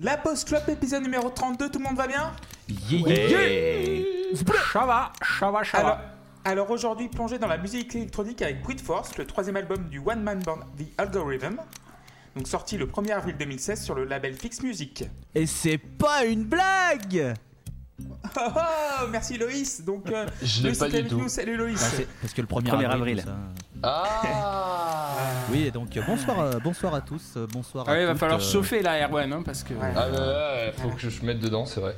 La Post Club, épisode numéro 32, tout le monde va bien Yeah, yeah. Ça va, ça va, ça Alors, va. alors aujourd'hui, plongé dans la musique électronique avec Brute Force, le troisième album du One Man Band The Algorithm, donc sorti le 1er avril 2016 sur le label Fix Music. Et c'est pas une blague Oh, oh, merci Loïs Donc, euh, Je l'ai Loïs pas était du avec tout. nous, salut Loïs Bah, c'est Parce que le 1er 1er avril. avril. Ah Oui, et donc euh, bonsoir, euh, bonsoir à tous, euh, bonsoir Ah à ouais, il va toutes, falloir euh, chauffer là, Erwan, hein, parce que. Ouais. Ah ouais, ouais, faut que je me mette dedans, c'est vrai.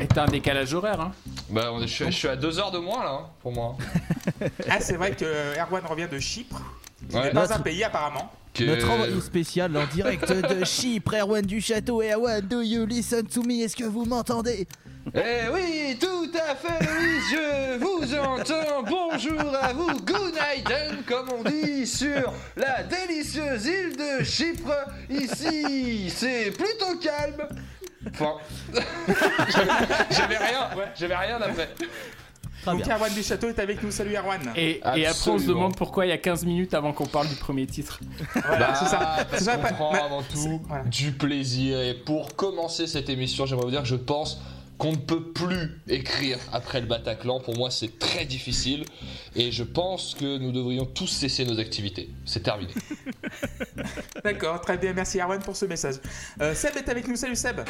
Et t'as un décalage horaire, hein. Bah, on est- je, suis, je suis à 2 heures de moins là, hein, pour moi. Ah, c'est vrai que Erwan revient de Chypre, qui Ouais. n'est pas Notre- un pays apparemment. Que- Notre envoyé spécial en direct de Chypre, Erwan du Château Erwan, do you listen to me? Est-ce que vous m'entendez? Eh oui, tout à fait, Louise, je vous entends. Bonjour à vous, good night, comme on dit sur la délicieuse île de Chypre. Ici, c'est plutôt calme. Enfin, j'avais- rien, j'avais rien après. Donc bien. Erwan du Château est avec nous, salut Erwan Et, et après, on se demande pourquoi il y a 15 minutes avant qu'on parle du premier titre. Voilà, Bah, c'est ça. parce C'est ça, pas- prend avant tout voilà. du plaisir. Et pour commencer cette émission, j'aimerais vous dire que je pense qu'on ne peut plus écrire après le Bataclan. Pour moi, c'est très difficile. Et je pense que nous devrions tous cesser nos activités. C'est terminé. D'accord, très bien, merci Erwan pour ce message. Euh, Seb est avec nous, salut Seb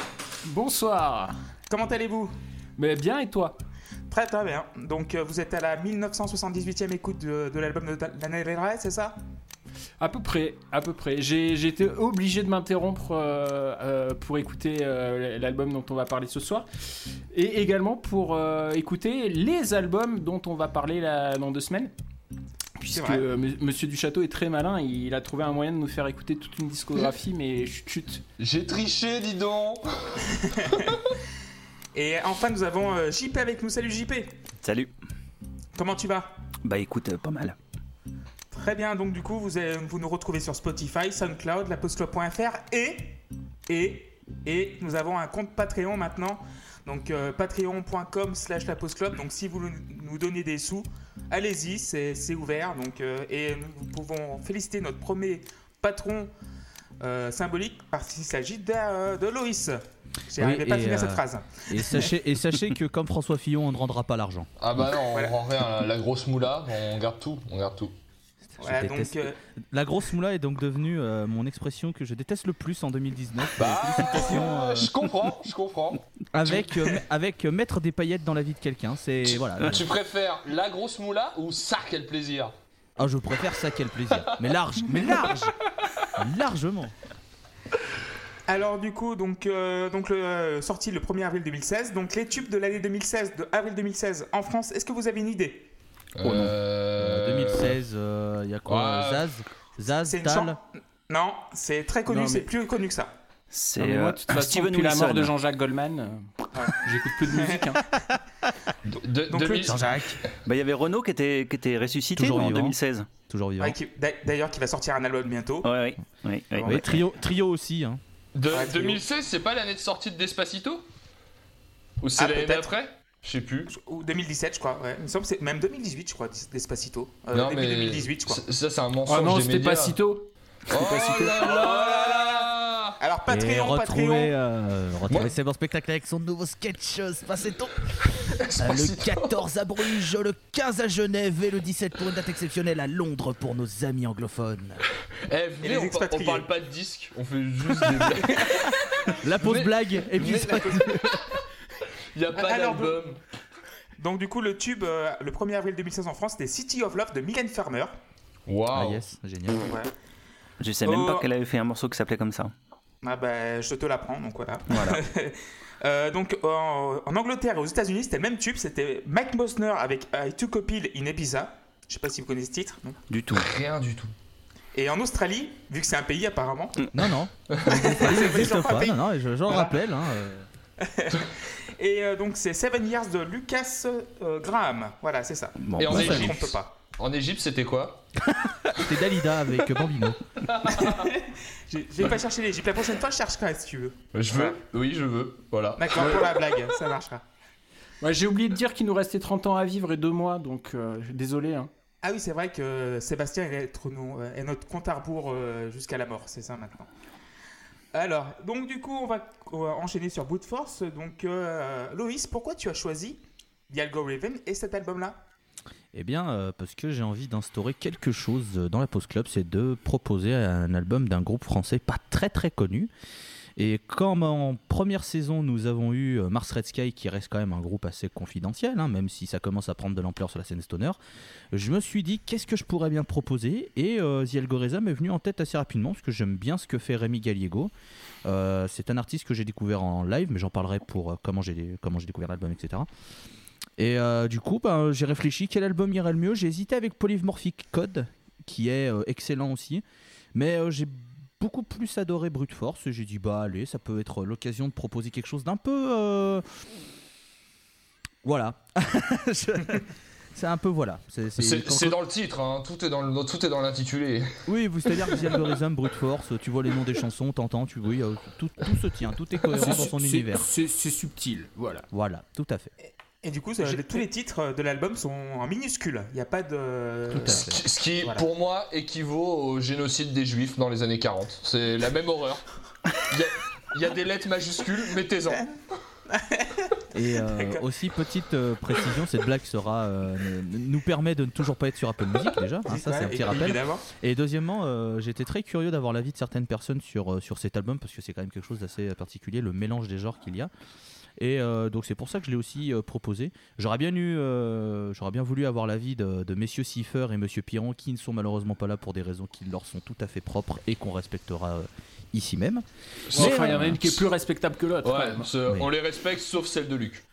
Bonsoir. Comment allez-vous? Mais bien, et toi? Très très bien. Donc euh, vous êtes à la 1978e écoute de, de l'album de Rey, c'est ça? À peu près, à peu près. J'ai été obligé de m'interrompre euh, euh, pour écouter euh, l'album dont on va parler ce soir. Et également pour euh, écouter les albums dont on va parler là, dans deux semaines. Puisque Monsieur du Château est très malin, il a trouvé un moyen de nous faire écouter toute une discographie, mais chut chut. J'ai triché, dis donc. Et enfin nous avons euh, JP avec nous, salut JP Salut. Comment tu vas? Bah écoute, euh, pas mal. Très bien, donc du coup vous, avez- vous nous retrouvez sur Spotify, SoundCloud, lapostclub.fr et, et, et nous avons un compte Patreon maintenant. Donc euh, patreon.com slash lapostclub. Donc si vous nous- donnez des sous, allez-y, c'est ouvert. Donc, euh, et nous pouvons féliciter notre premier patron euh, symbolique parce qu'il s'agit de, de Loïs. J'ai Oui, pas à et, finir euh, cette phrase. Et sachez, et sachez que comme François Fillon, on ne rendra pas l'argent. Ah bah non, Voilà. on rend rien. La, la grosse moula, on garde tout. On garde tout. Je Voilà, donc, déteste- euh, La grosse moula est donc devenue euh, mon expression que je déteste le plus en 2019. Bah, euh, je comprends, je comprends. avec, euh, avec mettre des paillettes dans la vie de quelqu'un. C'est voilà. Tu préfères la grosse moula ou ça, quel plaisir? Ah, je préfère ça, quel plaisir. Mais large, mais large, largement. Alors du coup, donc, euh, donc le, euh, sorti le 1er avril 2016. Donc les tubes de l'année 2016, de avril 2016 en France, est-ce que vous avez une idée? Oh non. Euh, 2016, il y a quoi ouais. Zaz, Zaz, Tal. Non, c'est très connu, c'est plus connu que ça. C'est euh, de Steven depuis la mort de Jean-Jacques Goldman, euh, j'écoute plus de musique. hein. de- Donc, le- 2000 Jean-Jacques. Bah il y avait Renault qui était, qui était ressuscité Toujours en vivant. 2016. Toujours vivant. Ouais, D'ailleurs, qui va sortir un album bientôt. Ouais, oui. oui, oui, Oui, oui. trio, trio aussi. Hein. De Ouais, trio. 2016, c'est pas l'année de sortie de Despacito? Ou c'est Ah, l'année peut-être. d'après? Je sais plus. Ou 2017, je crois. Ouais. Il me semble que c'est même 2018, je crois, Despacito. Euh, non, début mais 2018, je crois. Ça, c'est un mensonge. Oh non, des c'était médias. pas. Oh là là là Alors Et Patreon, retrouver, Patreon. euh, retrouver Moi- ses bons spectacles avec son nouveau sketch euh, Spacetto. Euh, le Despacito. 14 à Bruges, le 15 à Genève et le 17 pour une date exceptionnelle à Londres pour nos amis anglophones. Eh, on, par- on expatriés. parle pas de disques, on fait juste des blagues. La pause Mais- blague, épisode. Il y a pas Alors, d'album. Donc du coup, le tube, euh, le 1er avril 2016 en France, c'était City of Love de Mylène Farmer. Ah Waouh. yes, génial. Ouais. Je sais même Oh. pas qu'elle avait fait un morceau qui s'appelait comme ça. Ah bah, je te l'apprends, donc voilà. Voilà. Euh, donc en, en Angleterre et aux États-Unis, c'était le même tube, c'était Mike Bosner avec I Took a Pill in Ibiza. Je sais pas si vous connaissez ce titre. non? Du tout. Rien du tout. Et en Australie, vu que c'est un pays apparemment, Non, non. c'est un pas. pays. Non, non, je- j'en Voilà. rappelle. Hein, euh. Et euh, donc c'est Seven Years de Lucas euh, Graham. Voilà, c'est ça. Bon, Et en Je ne me Égypte. trompe pas. En Égypte, c'était quoi C'était Dalida avec Bambino. J'ai j'ai pas cherché l'Égypte. La prochaine fois, je chercherai si tu veux. Je veux. Oui, je veux. Voilà. D'accord, pour la blague, ça marchera. Ouais, J'ai oublié de dire qu'il nous restait 30 ans à vivre et 2 mois, donc euh, désolé. Hein. Ah oui, c'est vrai que Sébastien est, notre compte à rebours jusqu'à la mort, c'est ça maintenant. Alors, donc du coup, on va, enchaîner sur Brute Force. Donc, euh, Loïs, pourquoi tu as choisi The Algorithm et cet album-là? Eh bien, euh, parce que j'ai envie d'instaurer quelque chose dans la Post Club, c'est de proposer un album d'un groupe français pas très très connu. Et comme en première saison, nous avons eu euh, Mars Red Sky, qui reste quand même un groupe assez confidentiel, hein, même si ça commence à prendre de l'ampleur sur la scène stoner, je me suis dit qu'est-ce que je pourrais bien proposer? Et euh, The Algorithm est venu en tête assez rapidement, parce que j'aime bien ce que fait Rémi Galliego. Euh, c'est un artiste que j'ai découvert en live, mais j'en parlerai pour euh, comment j'ai découvert l'album, etc. Et du coup, ben, j'ai réfléchi quel album irait le mieux? J'ai hésité avec Polymorphic Code, qui est excellent aussi. Mais j'ai beaucoup plus adoré Brute Force. J'ai dit, bah allez, ça peut être l'occasion de proposer quelque chose d'un peu. euh, Voilà. Je- C'est un peu voilà. C'est- c'est- C'est quand- c'est dans le titre, hein, tout est dans le- tout est dans l'intitulé. Oui, vous- c'est-à-dire que The Algorithm, Brute Force, tu vois les noms des chansons, t'entends, tu oui, euh, tout, tout se tient, tout est cohérent dans son C'est- univers. C'est c'est subtil, voilà. Voilà, tout à fait. Et du coup, euh, tous les titres de l'album sont en minuscules. Il n'y a pas de. Tout à Ce fait. qui, ce qui, Voilà. pour moi, équivaut au génocide des juifs dans les années 40. C'est la même horreur. Il y a, il y a des lettres majuscules, mettez-en. Et euh, aussi, petite euh, précision, cette blague sera, euh, nous permet de ne toujours pas être sur Apple Music déjà, hein, ça c'est un petit rappel. Évidemment. Et deuxièmement, euh, j'étais très curieux d'avoir l'avis de certaines personnes sur, euh, sur cet album parce que c'est quand même quelque chose d'assez particulier, le mélange des genres qu'il y a. Et euh, donc c'est pour ça que je l'ai aussi euh, proposé. J'aurais bien eu, euh, j'aurais bien voulu avoir l'avis de, de messieurs Cipher et monsieur Piron qui ne sont malheureusement pas là pour des raisons qui leur sont tout à fait propres et qu'on respectera euh, ici même. Mais, enfin, il y en a une qui est plus respectable que l'autre. Ouais, ce- on les respecte sauf celle de Luc.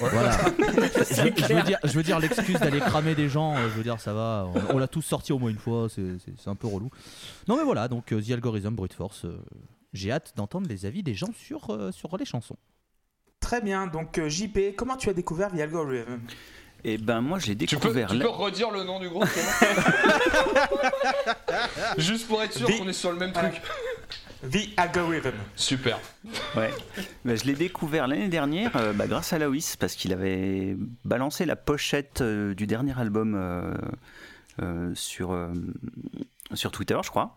Voilà. je, je veux dire, je veux dire l'excuse d'aller cramer des gens. Je veux dire, ça va. On, on l'a tous sorti au moins une fois. C'est un peu relou. Non, mais voilà. Donc The Algorithm, Brute Force. euh, J'ai hâte d'entendre les avis des gens sur euh, sur les chansons. Très bien. Donc, euh, JP, comment tu as découvert The Algorithm? Et ben moi j'ai Tu peux, découvert. tu peux redire le nom du groupe Juste pour être sûr qu'on est sur le même truc. The Algorithm. Super. Ouais. Ben, je l'ai découvert l'année dernière euh, bah, grâce à Loïs parce qu'il avait balancé la pochette euh, du dernier album euh, euh, sur, euh, sur Twitter, je crois.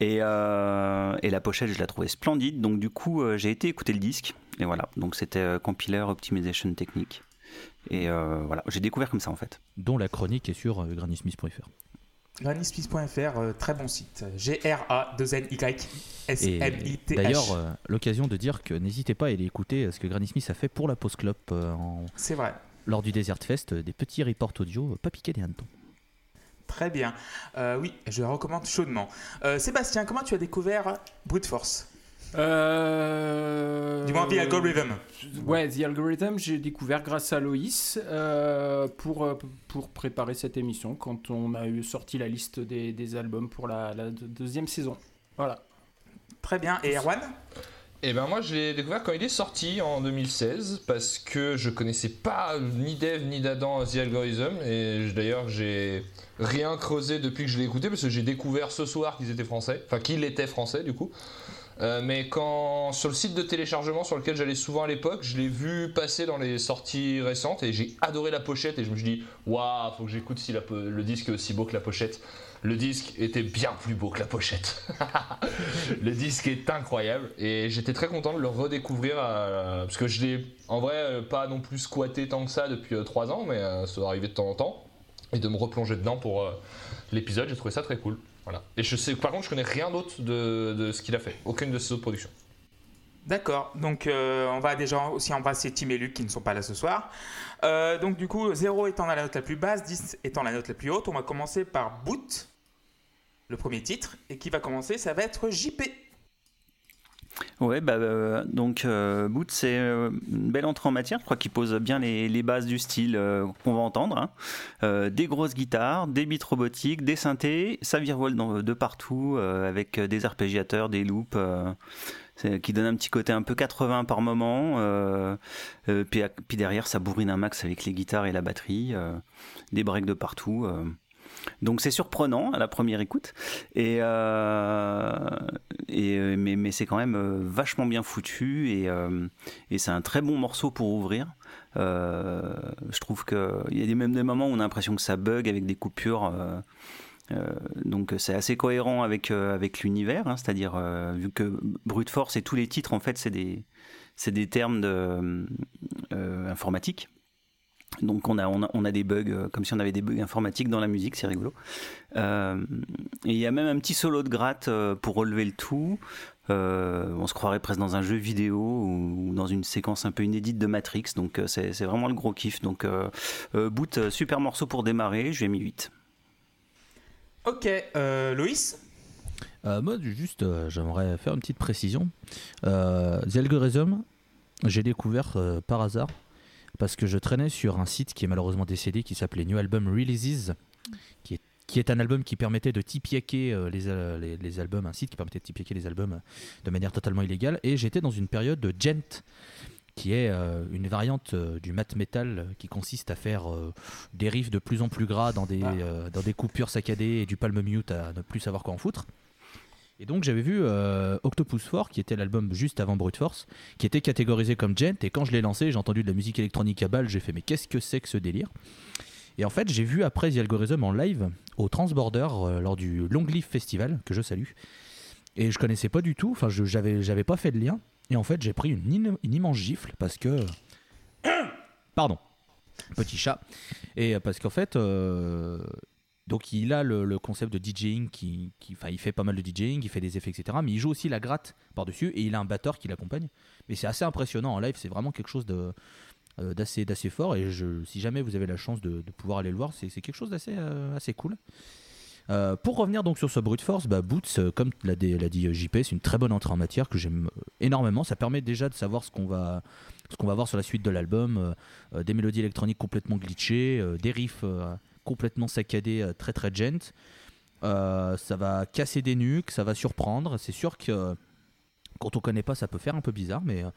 Et, euh, et la pochette, je la trouvais splendide. Donc du coup, euh, j'ai été écouter le disque. Et voilà. Donc c'était euh, Compiler Optimization Technique. Et euh, voilà, j'ai découvert comme ça en fait. Dont la chronique est sur euh, granny-smith.fr. GrannySmith.fr, euh, très bon site. G-R-A-2-N-Y-S-M-I-T-H. Et d'ailleurs, euh, l'occasion de dire que n'hésitez pas à aller écouter ce que Granny Smith a fait pour la Post Club euh, en- C'est vrai. lors du Desert Fest, des petits reports audio, pas piqués des hannetons. Très bien. Euh, oui, je recommande chaudement. Euh, Sébastien, comment tu as découvert Brute Force Euh... Du moins, The Algorithm. Ouais, The Algorithm, j'ai découvert grâce à Loïs euh, pour, pour préparer cette émission quand on a eu sorti la liste des, des albums pour la, la deux- deuxième saison. Voilà. Très bien. Et Erwan Et ben moi je l'ai découvert quand il est sorti en 2016 parce que je connaissais pas ni Dev ni d'Adam The Algorithm et d'ailleurs j'ai rien creusé depuis que je l'ai écouté parce que j'ai découvert ce soir qu'ils étaient français, enfin qu'ils étaient français du coup. Euh, mais quand sur le site de téléchargement sur lequel j'allais souvent à l'époque, je l'ai vu passer dans les sorties récentes et j'ai adoré la pochette et je me suis dit waouh faut que j'écoute si le disque est aussi beau que la pochette. Le disque était bien plus beau que la pochette. le disque est incroyable et j'étais très content de le redécouvrir euh, parce que je l'ai en vrai euh, pas non plus squatté tant que ça depuis 3 ans mais euh, ça va arriver de temps en temps et de me replonger dedans pour euh, l'épisode j'ai trouvé ça très cool voilà et je sais par contre je connais rien d'autre de, ce qu'il a fait aucune de ses autres productions D'accord. Donc, euh, on va déjà aussi embrasser Tim et Luc qui ne sont pas là ce soir. Euh, donc, du coup, 0 étant la note la plus basse, 10 étant la note la plus haute, on va commencer par Boot, le premier titre. Et qui va commencer Ça va être JP. Ouais, bah, euh, donc euh, Boot, c'est euh, une belle entrée en matière. Je crois qu'il pose bien les, bases du style euh, qu'on va entendre. hein. Des grosses guitares, des beats robotiques, des synthés, ça virevolte dans- de partout avec des arpégiateurs, des loops. qui donne un petit côté un peu 80 par moment, puis, derrière ça bourrine un max avec les guitares et la batterie, des breaks de partout. Euh. Donc c'est surprenant à la première écoute, et, euh, euh, mais, c'est quand même euh, vachement bien foutu et, euh, et c'est un très bon morceau pour ouvrir. Euh, je trouve qu'il y a même des moments où on a l'impression que ça bug avec des coupures. euh, donc c'est assez cohérent avec, avec l'univers, hein, c'est-à-dire vu que brute force et tous les titres en fait c'est des, des termes de, informatiques. Donc on a, on a, des bugs, euh, comme si on avait des bugs informatiques dans la musique, c'est rigolo. Euh, et il y a même un petit solo de gratte euh, pour relever le tout. on se croirait presque dans un jeu vidéo ou dans une séquence un peu inédite de Matrix. Donc c'est vraiment le gros kiff. Donc boot, super morceau pour démarrer, je lui ai mis 8. Ok, Loïs? Moi, juste, j'aimerais faire une petite précision. The Algorithm, j'ai découvert par hasard parce que je traînais sur un site qui est malheureusement décédé qui s'appelait New Album Releases, qui est, qui est un album qui permettait de tipiaquer euh, euh, les, les, albums, un site qui permettait de tipiaquer les albums de manière totalement illégale. Et j'étais dans une période de gent, qui est euh, une variante du mat metal qui consiste à faire des riffs de plus en plus gras dans des, ah. dans des coupures saccadées et du palm mute à ne plus savoir quoi en foutre. Et donc j'avais vu euh, Octopus 4, qui était l'album juste avant Brute Force, qui était catégorisé comme gent. Et quand je l'ai lancé, j'ai entendu de la musique électronique à balle. J'ai fait mais qu'est-ce que c'est que ce délire? Et en fait, j'ai vu après The Algorithm en live au Transborder euh, lors du Long Leaf Festival, que je salue. Et je connaissais pas du tout. Enfin, j'avais j'avais pas fait de lien. Et en fait, j'ai pris une, immense gifle parce que pardon, petit chat. Et parce qu'en fait, euh, donc il a le, concept de DJing, qui, il fait pas mal de DJing, il fait des effets, etc. Mais il joue aussi la gratte par-dessus et il a un batteur qui l'accompagne. Mais c'est assez impressionnant en live, c'est vraiment quelque chose euh, d'assez, fort. Et si jamais vous avez la chance de, pouvoir aller le voir, c'est, quelque chose d'assez euh, assez cool. Euh, pour revenir donc sur ce brute force, bah, Boots, comme l'a, l'a dit JP, c'est une très bonne entrée en matière que j'aime énormément. Ça permet déjà de savoir ce qu'on va, ce qu'on va voir sur la suite de l'album, des mélodies électroniques complètement glitchées, des riffs complètement saccadé, euh, très très gent. Euh, ça va casser des nuques, ça va surprendre. C'est sûr que quand on connaît pas, ça peut faire un peu bizarre, mais, euh,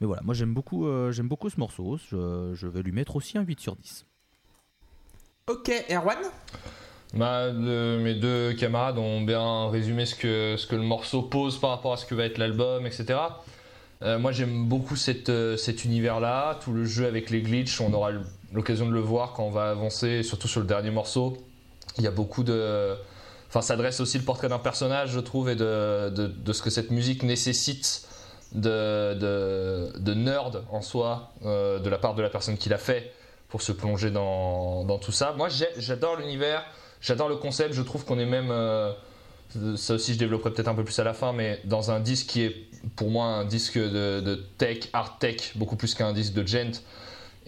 mais voilà, moi j'aime beaucoup, j'aime beaucoup ce morceau. Je, vais lui mettre aussi un 8 sur 10. Ok, Erwan? Bah, mes deux camarades ont bien résumé ce que, ce que le morceau pose par rapport à ce que va être l'album, etc. moi j'aime beaucoup cette, cet univers-là, tout le jeu avec les glitches, on aura l'occasion de le voir quand on va avancer, surtout sur le dernier morceau. Il y a beaucoup de. Enfin, ça dresse aussi le portrait d'un personnage, je trouve, et de, de, ce que cette musique nécessite de, de nerd en soi, euh, de la part de la personne qui l'a fait, pour se plonger dans, dans tout ça. Moi, j'adore l'univers, j'adore le concept, je trouve qu'on est même. Euh, ça aussi, je développerai peut-être un peu plus à la fin, mais dans un disque qui est pour moi un disque de, tech, art tech, beaucoup plus qu'un disque de gent.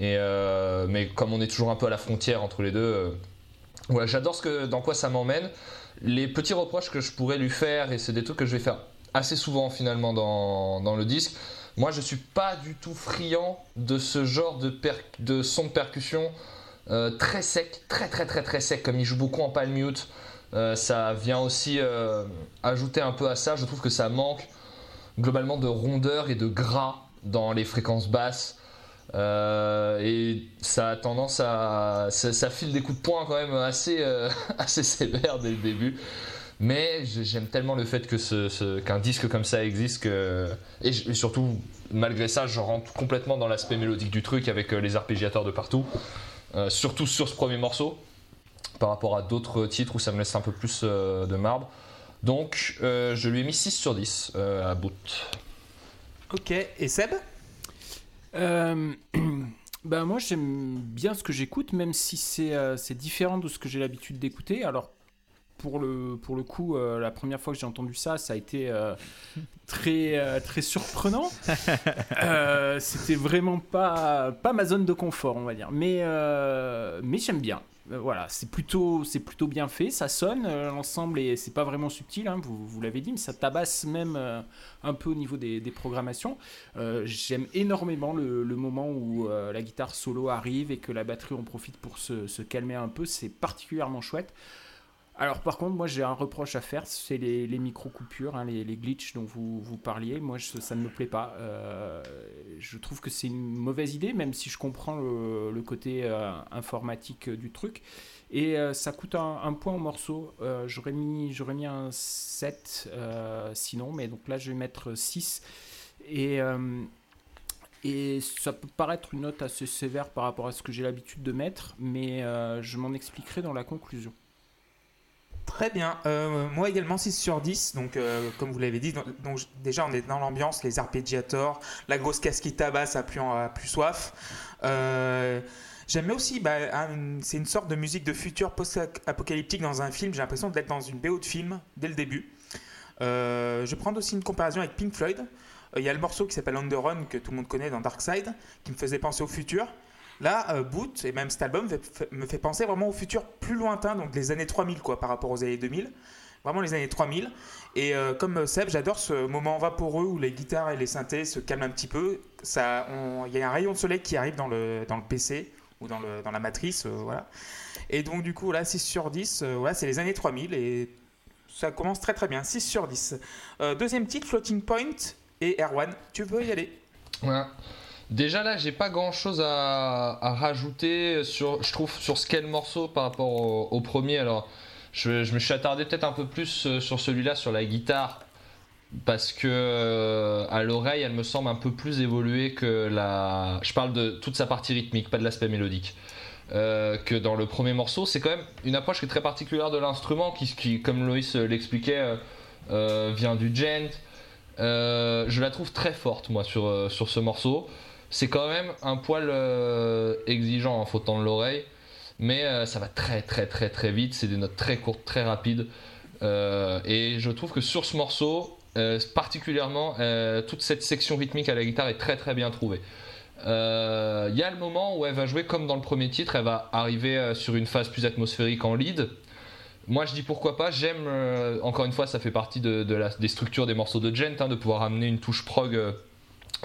Euh, mais comme on est toujours un peu à la frontière entre les deux, euh, j'adore ce que, dans quoi ça m'emmène. Les petits reproches que je pourrais lui faire, et c'est des trucs que je vais faire assez souvent finalement dans, le disque. Moi, je suis pas du tout friand de ce genre de, de son de percussion euh, très sec, très très très très sec, comme il joue beaucoup en palm mute. ça vient aussi ajouter un peu à ça. Je trouve que ça manque globalement de rondeur et de gras dans les fréquences basses. Euh, et ça a tendance à. Ça, file des coups de poing quand même assez, euh, assez sévères dès le début. Mais j'aime tellement le fait que qu'un disque comme ça existe que. Et, surtout, malgré ça, je rentre complètement dans l'aspect mélodique du truc avec euh, les arpégiateurs de partout. surtout sur ce premier morceau, par rapport à d'autres titres où ça me laisse un peu plus de marbre. Donc, je lui ai mis 6 sur 10 à bout. Ok, et Seb? Euh, bah moi j'aime bien ce que j'écoute, même si c'est euh, différent de ce que j'ai l'habitude d'écouter. Alors pour le, pour le coup, euh, la première fois que j'ai entendu ça, ça a été euh, très, très surprenant. C'était vraiment pas, pas ma zone de confort, on va dire. Mais, mais j'aime bien. Euh, voilà, c'est plutôt, bien fait, ça sonne, euh, l'ensemble, et c'est pas vraiment subtil, hein, vous, l'avez dit, mais ça tabasse même euh, un peu au niveau des, programmations. J'aime énormément le, moment où la guitare solo arrive et que la batterie en profite pour se calmer un peu, c'est particulièrement chouette. Alors par contre, moi j'ai un reproche à faire, c'est les, micro-coupures, hein, les, glitches dont vous, vous parliez. Moi ça ne me plaît pas. Euh, je trouve que c'est une mauvaise idée, même si je comprends le, côté euh, informatique du truc. Et euh, ça coûte un, point au morceau. j'aurais, mis, un 7 sinon, mais donc là je vais mettre 6. Et, et ça peut paraître une note assez sévère par rapport à ce que j'ai l'habitude de mettre, mais je m'en expliquerai dans la conclusion. Très bien. Euh, moi également 6 sur 10. Donc, euh, comme vous l'avez dit, donc, déjà on est dans l'ambiance, les arpeggiators, la grosse casse qui tabasse à plus, plus soif. Euh, J'aime aussi, bah, c'est une sorte de musique de futur post-apocalyptique dans un film. J'ai l'impression d'être dans une BO de film dès le début. Euh, je vais prendre aussi une comparaison avec Pink Floyd. Il y a le morceau qui s'appelle On the Run que tout le monde connaît dans Dark Side, qui me faisait penser au futur. Là, euh, Boot et même cet album me fait penser vraiment au futur plus lointain, donc les années 3000 quoi, par rapport aux années 2000. Vraiment les années 3000. Et euh, comme euh, Seb, j'adore ce moment vaporeux où les guitares et les synthés se calment un petit peu. Il y a un rayon de soleil qui arrive dans le, dans le PC ou dans, le, dans la matrice. voilà. Et donc du coup, là, 6 sur 10, euh, voilà, c'est les années 3000 et ça commence très très bien. 6 sur 10. Euh, deuxième titre, Floating Point et Erwan, tu peux y aller? Ouais. Déjà là, j'ai pas grand chose à, rajouter sur, je trouve, sur ce qu'est le morceau par rapport au, premier. Alors, je, me suis attardé peut-être un peu plus euh, sur celui-là, sur la guitare, parce que euh, à l'oreille, elle me semble un peu plus évoluée que la. Je parle de toute sa partie rythmique, pas de l'aspect mélodique. euh, que dans le premier morceau, c'est quand même une approche qui est très particulière de l'instrument, qui, comme Loïs l'expliquait, vient du gent. Je la trouve très forte, moi, sur, sur ce morceau. C'est quand même un poil euh, exigeant en fautant de l'oreille, mais euh, ça va très très très très vite. C'est des notes très courtes, très rapides. Euh, et je trouve que sur ce morceau, particulièrement, toute cette section rythmique à la guitare est très très bien trouvée. Il y a le moment où elle va jouer comme dans le premier titre, elle va arriver sur une phase plus atmosphérique en lead. Moi je dis pourquoi pas, j'aime, encore une fois ça fait partie des structures des morceaux de Gent, hein, de pouvoir amener une touche prog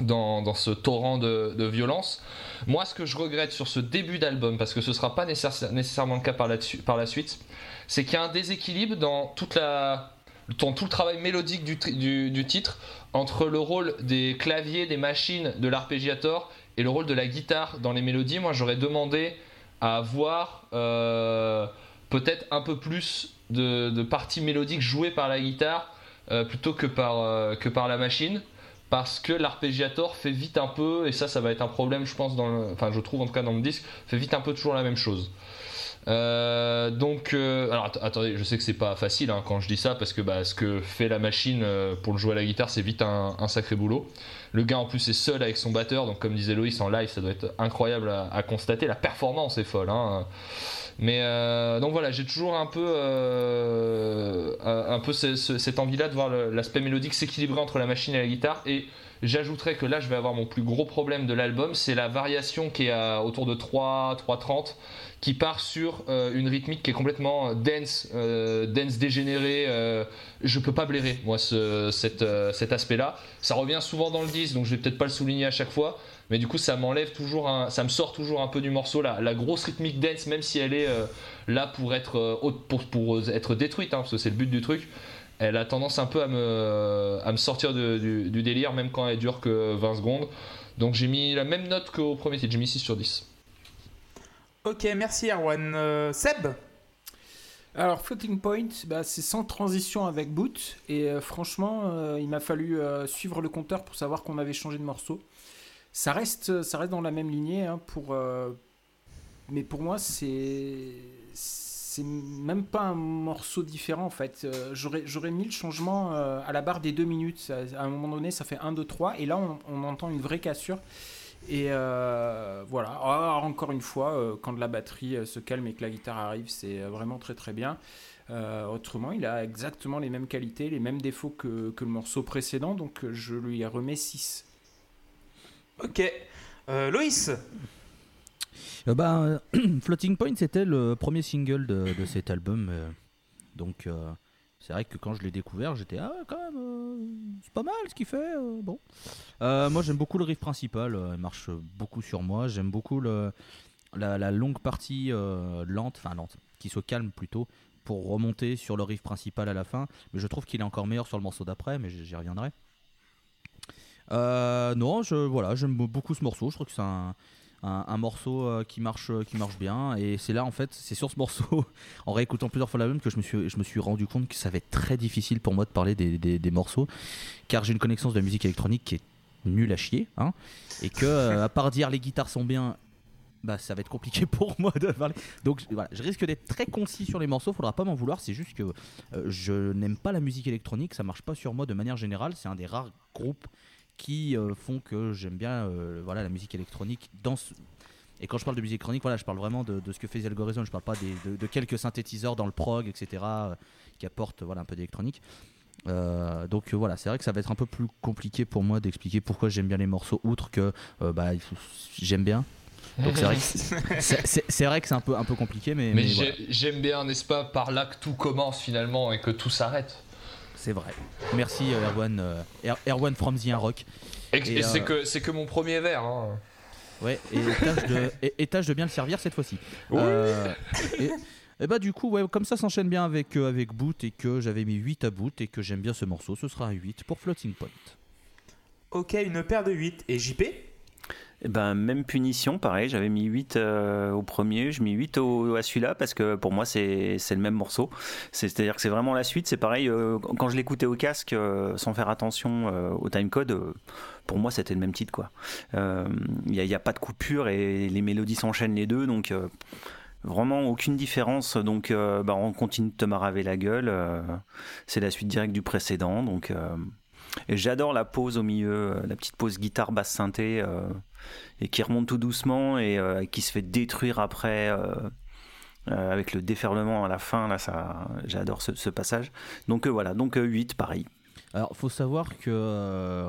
dans, ce torrent de, violence. Moi ce que je regrette sur ce début d'album, parce que ce sera pas nécessaire- nécessairement le cas par la, suite, c'est qu'il y a un déséquilibre dans tout le travail mélodique du, titre entre le rôle des claviers, des machines, de l'arpégiator et le rôle de la guitare dans les mélodies. Moi j'aurais demandé à avoir euh, peut-être un peu plus de, parties mélodiques jouées par la guitare euh, plutôt euh, que par la machine parce que l'arpégiator fait vite un peu et ça ça va être un problème je pense dans le, enfin je trouve en tout cas dans le disque fait vite un peu toujours la même chose. Euh, donc euh, alors att- attendez je sais que c'est pas facile hein, quand je dis ça parce que bah, ce que fait la machine euh, pour le jouer à la guitare c'est vite un, un sacré boulot. Le gars en plus est seul avec son batteur donc comme disait Loïs en live ça doit être incroyable à, à constater. La performance est folle hein. Mais euh, donc voilà, j'ai toujours un peu, euh, un peu ce- ce- cette envie-là de voir l'aspect mélodique s'équilibrer entre la machine et la guitare. Et j'ajouterais que là, je vais avoir mon plus gros problème de l'album, c'est la variation qui est autour de 3, 3.30, qui part sur euh, une rythmique qui est complètement dense, dense dégénérée. je peux pas blairer, moi, ce- cet aspect-là. Ça revient souvent dans le disque, donc je vais peut-être pas le souligner à chaque fois. Mais du coup, ça m'enlève toujours, un, ça me sort toujours un peu du morceau. La, la grosse rythmique dance, même si elle est euh, là pour être, euh, pour, pour être détruite, hein, parce que c'est le but du truc, elle a tendance un peu à me, à me sortir de- du, du délire, même quand elle dure que 20 secondes. Donc j'ai mis la même note qu'au premier titre, j'ai mis 6 sur 10. Ok, merci Erwan. Euh, Seb? Alors, Floating Point, bah, c'est sans transition avec Boot. Et euh, franchement, euh, il m'a fallu euh, suivre le compteur pour savoir qu'on avait changé de morceau. Ça reste, ça reste dans la même lignée. hein, pour, euh, mais pour moi, c'est. Même pas un morceau différent en fait. Euh, J'aurais mis le changement euh, à la barre des deux minutes. À un moment donné, ça fait 1, 2, 3. Et là, on, entend une vraie cassure. Et euh, voilà, Alors, encore une fois, quand la batterie se calme et que la guitare arrive, c'est vraiment très très bien. Autrement, il a exactement les mêmes qualités, les mêmes défauts que, que le morceau précédent, donc je lui remets 6. Ok. Euh, Loïs Euh, bah, Floating Point, c'était le premier single de, cet album. euh, donc, c'est vrai que quand je l'ai découvert, j'étais ah quand même, c'est pas mal ce qu'il fait. bon, moi j'aime beaucoup le riff principal. il marche beaucoup sur moi. J'aime beaucoup la, la longue partie lente, enfin lente, qui se calme plutôt pour remonter sur le riff principal à la fin. Mais je trouve qu'il est encore meilleur sur le morceau d'après, mais j'y reviendrai. Euh, non, je, voilà, j'aime beaucoup ce morceau. Je trouve que c'est un, morceau euh, qui marche, qui marche bien. Et c'est là, en fait, c'est sur ce morceau, en réécoutant plusieurs fois l'album, que je me, suis, rendu compte que ça va être très difficile pour moi de parler des morceaux. Car j'ai une connaissance de la musique électronique qui est nulle à chier. hein, et que, euh, à part dire les guitares sont bien bah, ça va être compliqué pour moi de parler. Donc voilà, je risque d'être très concis sur les morceaux, faudra pas m'en vouloir, c'est juste que euh, je n'aime pas la musique électronique, ça marche pas sur moi de manière générale, c'est un des rares groupes qui euh, font que j'aime bien euh, voilà, la musique électronique dans ce- Et quand je parle de musique électronique, voilà, je parle vraiment de, de ce que fait The Algorithm, je parle pas des- de, de quelques synthétiseurs dans le prog, etc., euh, qui apportent voilà, un peu d'électronique. Euh, donc euh, voilà, c'est vrai que ça va être un peu plus compliqué pour moi d'expliquer pourquoi j'aime bien les morceaux, outre que euh, bah, j'aime bien. Donc c'est vrai que c'est- vrai que c'est un peu, un peu compliqué, mais, Mais mais j'ai- voilà, j'aime bien, n'est-ce pas, par là que tout commence finalement et que tout s'arrête. C'est vrai. Merci euh, Erwan, euh, Er- Erwan from the Rock. Et, Et, et c'est euh, que, c'est que mon premier verre. Hein. Ouais, et tâche de, et, et tâche de bien le servir cette fois-ci. Oui. Euh, et, et bah du coup, ouais, comme ça s'enchaîne bien avec, euh, avec Boot et que j'avais mis 8 à Boot et que j'aime bien ce morceau, ce sera un 8 pour Floating Point. Ok, une paire de 8. Et JP ben, même punition, pareil, j'avais mis 8 euh, au premier, je mis 8 au, à celui-là parce que pour moi c'est le même morceau. C'est- C'est-à-dire que c'est vraiment la suite, c'est pareil, euh, quand je l'écoutais au casque euh, sans faire attention au timecode, pour moi c'était le même titre quoi. Il n'y a, pas de coupure et les mélodies s'enchaînent les deux donc vraiment aucune différence. Donc bah, on continue de te maraver la gueule, c'est la suite directe du précédent donc. Et j'adore la pause au milieu, euh, la petite pause guitare basse synthé. euh, et qui remonte tout doucement et euh, qui se fait détruire après avec le déferlement à la fin. Là ça j'adore ce, passage. Donc voilà. Donc euh, 8 pareil. Alors, faut savoir que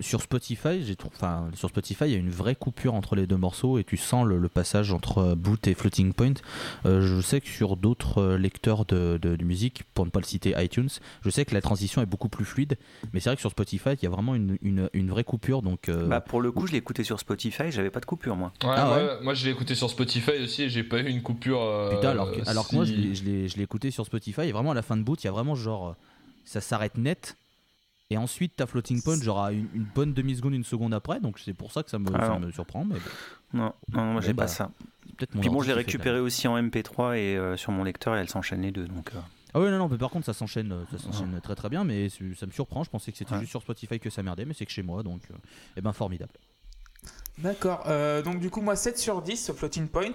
sur Spotify, j'ai enfin sur Spotify, il y a une vraie coupure entre les deux morceaux et tu sens le, le passage entre euh, Boot et Floating Point. Euh, je sais que sur d'autres euh, lecteurs de, de- de musique, pour ne pas le citer iTunes, je sais que la transition est beaucoup plus fluide, mais c'est vrai que sur Spotify, il y a vraiment une, une- une vraie coupure. Donc, euh, bah, pour le coup je l'ai écouté sur Spotify j'avais pas de coupure moi Ouais, Ah moi, ouais moi, je l'ai écouté sur Spotify aussi et j'ai pas eu une coupure. euh, Putain, alors que, alors que moi, je l'ai- écouté sur Spotify et vraiment à la fin de boot, il y a vraiment genre. Ça s'arrête net. Et ensuite, t'as Floating Point, genre une, une bonne demi-seconde, une seconde après. Donc c'est pour ça que ça me, Ah ça surprend. Mais non non, non moi, Eh j'ai bah, pas ça peut-être mon puis bon je l'ai récupéré aussi en MP3 et euh, sur mon lecteur et elles s'enchaînent les deux donc euh, Ah ouais, non, non, mais par contre, ça s'enchaîne euh, ça s'enchaîne très très bien. Mais ça me surprend. Je pensais que c'était Ouais. juste sur Spotify que ça merdait. Mais c'est que chez moi. Donc, euh, eh ben, formidable. D'accord. euh, donc du coup, moi 7 sur 10 sur Floating Point.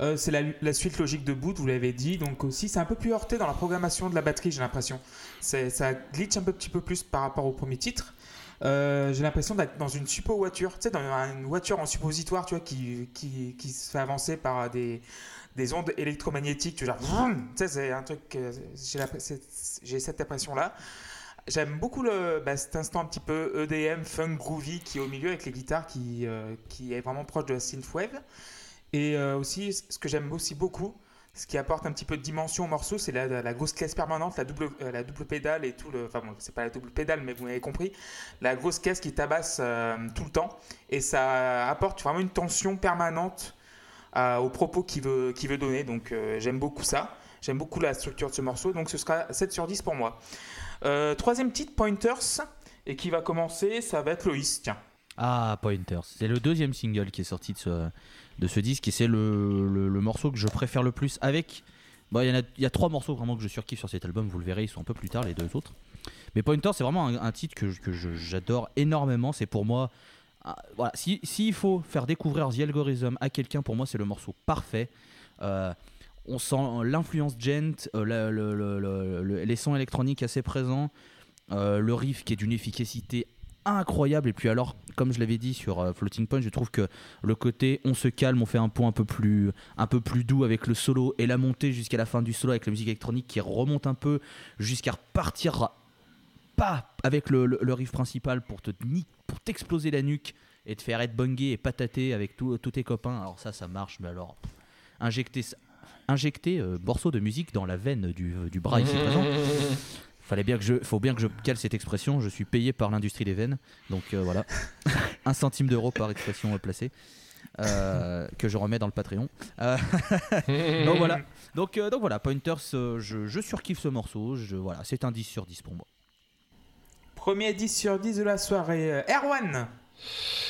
Euh, c'est la, la suite logique de Boot, vous l'avez dit. Donc aussi, c'est un peu plus heurté dans la programmation de la batterie, j'ai l'impression. Ça glitch un peu, petit peu plus par rapport au premier titre. Euh, j'ai l'impression d'être dans une suppo voiture, tu sais, dans une voiture en suppositoire, tu vois, qui, se fait avancer par des, des ondes électromagnétiques, tu vois, tu sais, c'est un truc, j'ai cette impression-là. J'aime beaucoup bah, cet instant un petit peu EDM, funk, groovy qui est au milieu avec les guitares qui, euh, est vraiment proche de la synthwave. Et euh, aussi, ce que j'aime aussi beaucoup, ce qui apporte un petit peu de dimension au morceau, c'est la, grosse caisse permanente, la double, euh, la double pédale et tout le. Enfin bon, c'est pas la double pédale, mais vous m'avez compris. La grosse caisse qui tabasse euh, tout le temps. Et ça apporte vraiment une tension permanente euh, aux propos qu'il veut, qu'il veut donner. Donc euh, j'aime beaucoup ça. J'aime beaucoup la structure de ce morceau. Donc ce sera 7 sur 10 pour moi. Troisième titre, Pointers. Et qui va commencer, ça va être Loïs. Tiens. Ah, Pointers. C'est le deuxième single qui est sorti de ce, de ce disque et c'est le, le- morceau que je préfère le plus avec. Bon, il y, a, il y a trois morceaux vraiment que je surkiffe sur cet album, vous le verrez, ils sont un peu plus tard les deux autres. Mais Pointers, c'est vraiment un, titre que, que j'adore énormément. C'est pour moi. ah, voilà, si- s'il faut faire découvrir The Algorithm à quelqu'un, pour moi, c'est le morceau parfait. Euh, on sent l'influence gent, euh, le- le- le- le- le- les sons électroniques assez présents, euh, le riff qui est d'une efficacité incroyable. Et puis alors, comme je l'avais dit sur euh, Floating Point, je trouve que le côté on se calme, on fait un pont un peu plus, un peu plus doux avec le solo et la montée jusqu'à la fin du solo avec la musique électronique qui remonte un peu jusqu'à repartir pas avec le, riff principal pour te pour t'exploser la nuque et te faire être bungé et patater avec tous tes copains. Alors ça, ça marche, mais alors injecter, injecter euh, morceau de musique dans la veine du, du bras ici présent. Fallait bien que je, faut bien que je cale cette expression. Je suis payé par l'industrie des veines, donc euh, voilà, un centime d'euro par expression euh, placée. euh, que je remets dans le Patreon. Euh, donc voilà. Donc, euh, donc voilà, Pointers, je, je surkiffe ce morceau. Je, voilà, c'est un 10 sur 10 pour moi. Premier 10 sur 10 de la soirée. Erwan.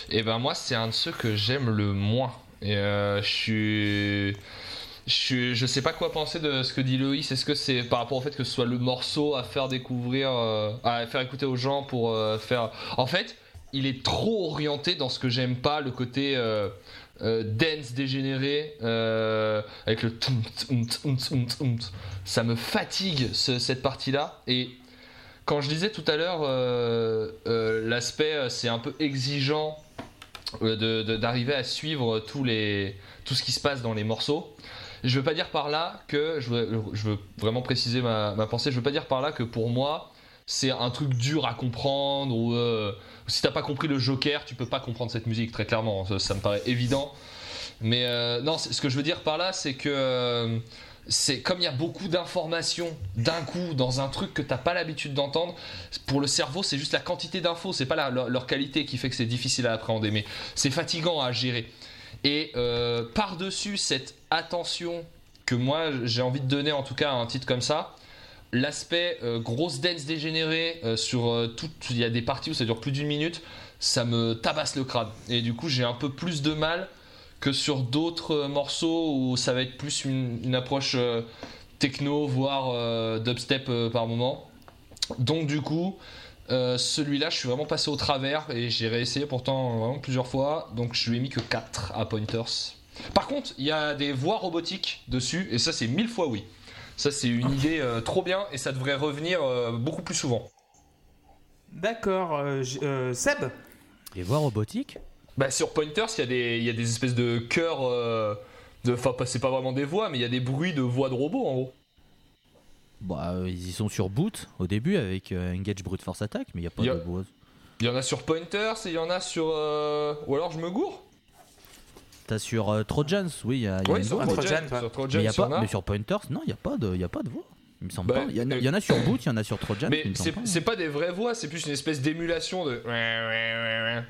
Et ben moi, c'est un de ceux que j'aime le moins. Et euh, je suis. Je, sais pas quoi penser de ce que dit Loïs. Est-ce que c'est par rapport au fait que ce soit le morceau à faire découvrir, euh, à faire écouter aux gens pour euh, faire. En fait, il est trop orienté dans ce que j'aime pas, le côté euh, euh, dance dégénéré, avec le ça me fatigue ce- cette partie-là. Et quand je disais tout à l'heure, l'aspect c'est un peu exigeant d'arriver à suivre tout ce qui se passe dans les morceaux. Je veux pas dire par là que, je veux, vraiment préciser ma, pensée, je veux pas dire par là que pour moi c'est un truc dur à comprendre ou euh, si t'as pas compris le Joker, tu peux pas comprendre cette musique très clairement, ça, me paraît évident. Mais euh, non, ce que je veux dire par là, c'est que euh, c'est comme il y a beaucoup d'informations d'un coup dans un truc que t'as pas l'habitude d'entendre. Pour le cerveau, c'est juste la quantité d'infos, c'est pas leur qualité qui fait que c'est difficile à appréhender, mais c'est fatigant à gérer. Et euh, par-dessus cette attention que moi j'ai envie de donner en tout cas à un titre comme ça, l'aspect euh, grosse dance dégénérée euh, sur euh, tout, il y a des parties où ça dure plus d'une minute, ça me tabasse le crâne. Et du coup, j'ai un peu plus de mal que sur d'autres morceaux où ça va être plus une, approche techno, voire dubstep par moment. Donc du coup, celui-là, je suis vraiment passé au travers et j'ai réessayé pourtant plusieurs fois. Donc je lui ai mis que 4 à Pointers. Par contre, il y a des voix robotiques dessus et ça, c'est mille fois oui. Ça, c'est une idée euh, trop bien et ça devrait revenir euh, beaucoup plus souvent. D'accord. euh, euh, Seb Les voix robotiques? Bah, sur Pointers, il y, a des- il y a des espèces de chœurs. de- Enfin, pas- c'est pas vraiment des voix, mais il y a des bruits de voix de robots en gros. Bah, euh, ils y sont sur boot au début avec euh, Engage Brute Force Attack, mais il n'y a pas Y a- de voix. Il y en a sur Pointers et il y en a sur. euh, Ou alors je me gourre T'as sur euh, Trojans, oui, il y a, y a Oui, une sur voix. Trojan, Trojan. ouais. Sur Mais, Trojan, il y a il y en pas, a. mais sur Pointers, non, il n'y a, pas de- y a pas de voix. Il me semble Bah, pas. Il y, en a- euh, il y en a sur boot, il y en a sur Trojan. Mais il me semble c'est pas. c'est pas des vraies voix, c'est plus une espèce d'émulation de.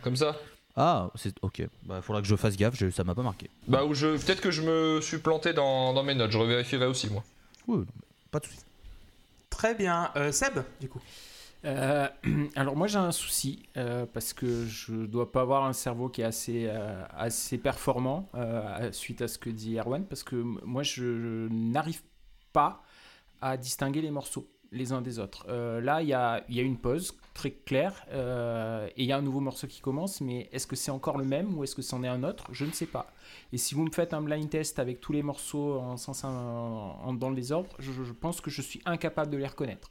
Comme ça. Ah, c'est ok. Bah, faudra que je fasse gaffe, je- ça m'a pas marqué. Bah, ou je. Peut-être que je me suis planté dans, dans mes notes, je revérifierai aussi moi. Oui, non, pas de soucis. Très bien. Euh, Seb, du coup. Euh, alors moi j'ai un souci euh, parce que je dois pas avoir un cerveau qui est assez, euh, assez performant suite à ce que dit Erwan parce que moi je n'arrive pas à distinguer les morceaux les uns des autres. Là il y a, une pause très claire et il y a un nouveau morceau qui commence mais est-ce que c'est encore le même ou est-ce que c'en est un autre? Je ne sais pas. Et si vous me faites un blind test avec tous les morceaux en dans le désordre, je pense que je suis incapable de les reconnaître.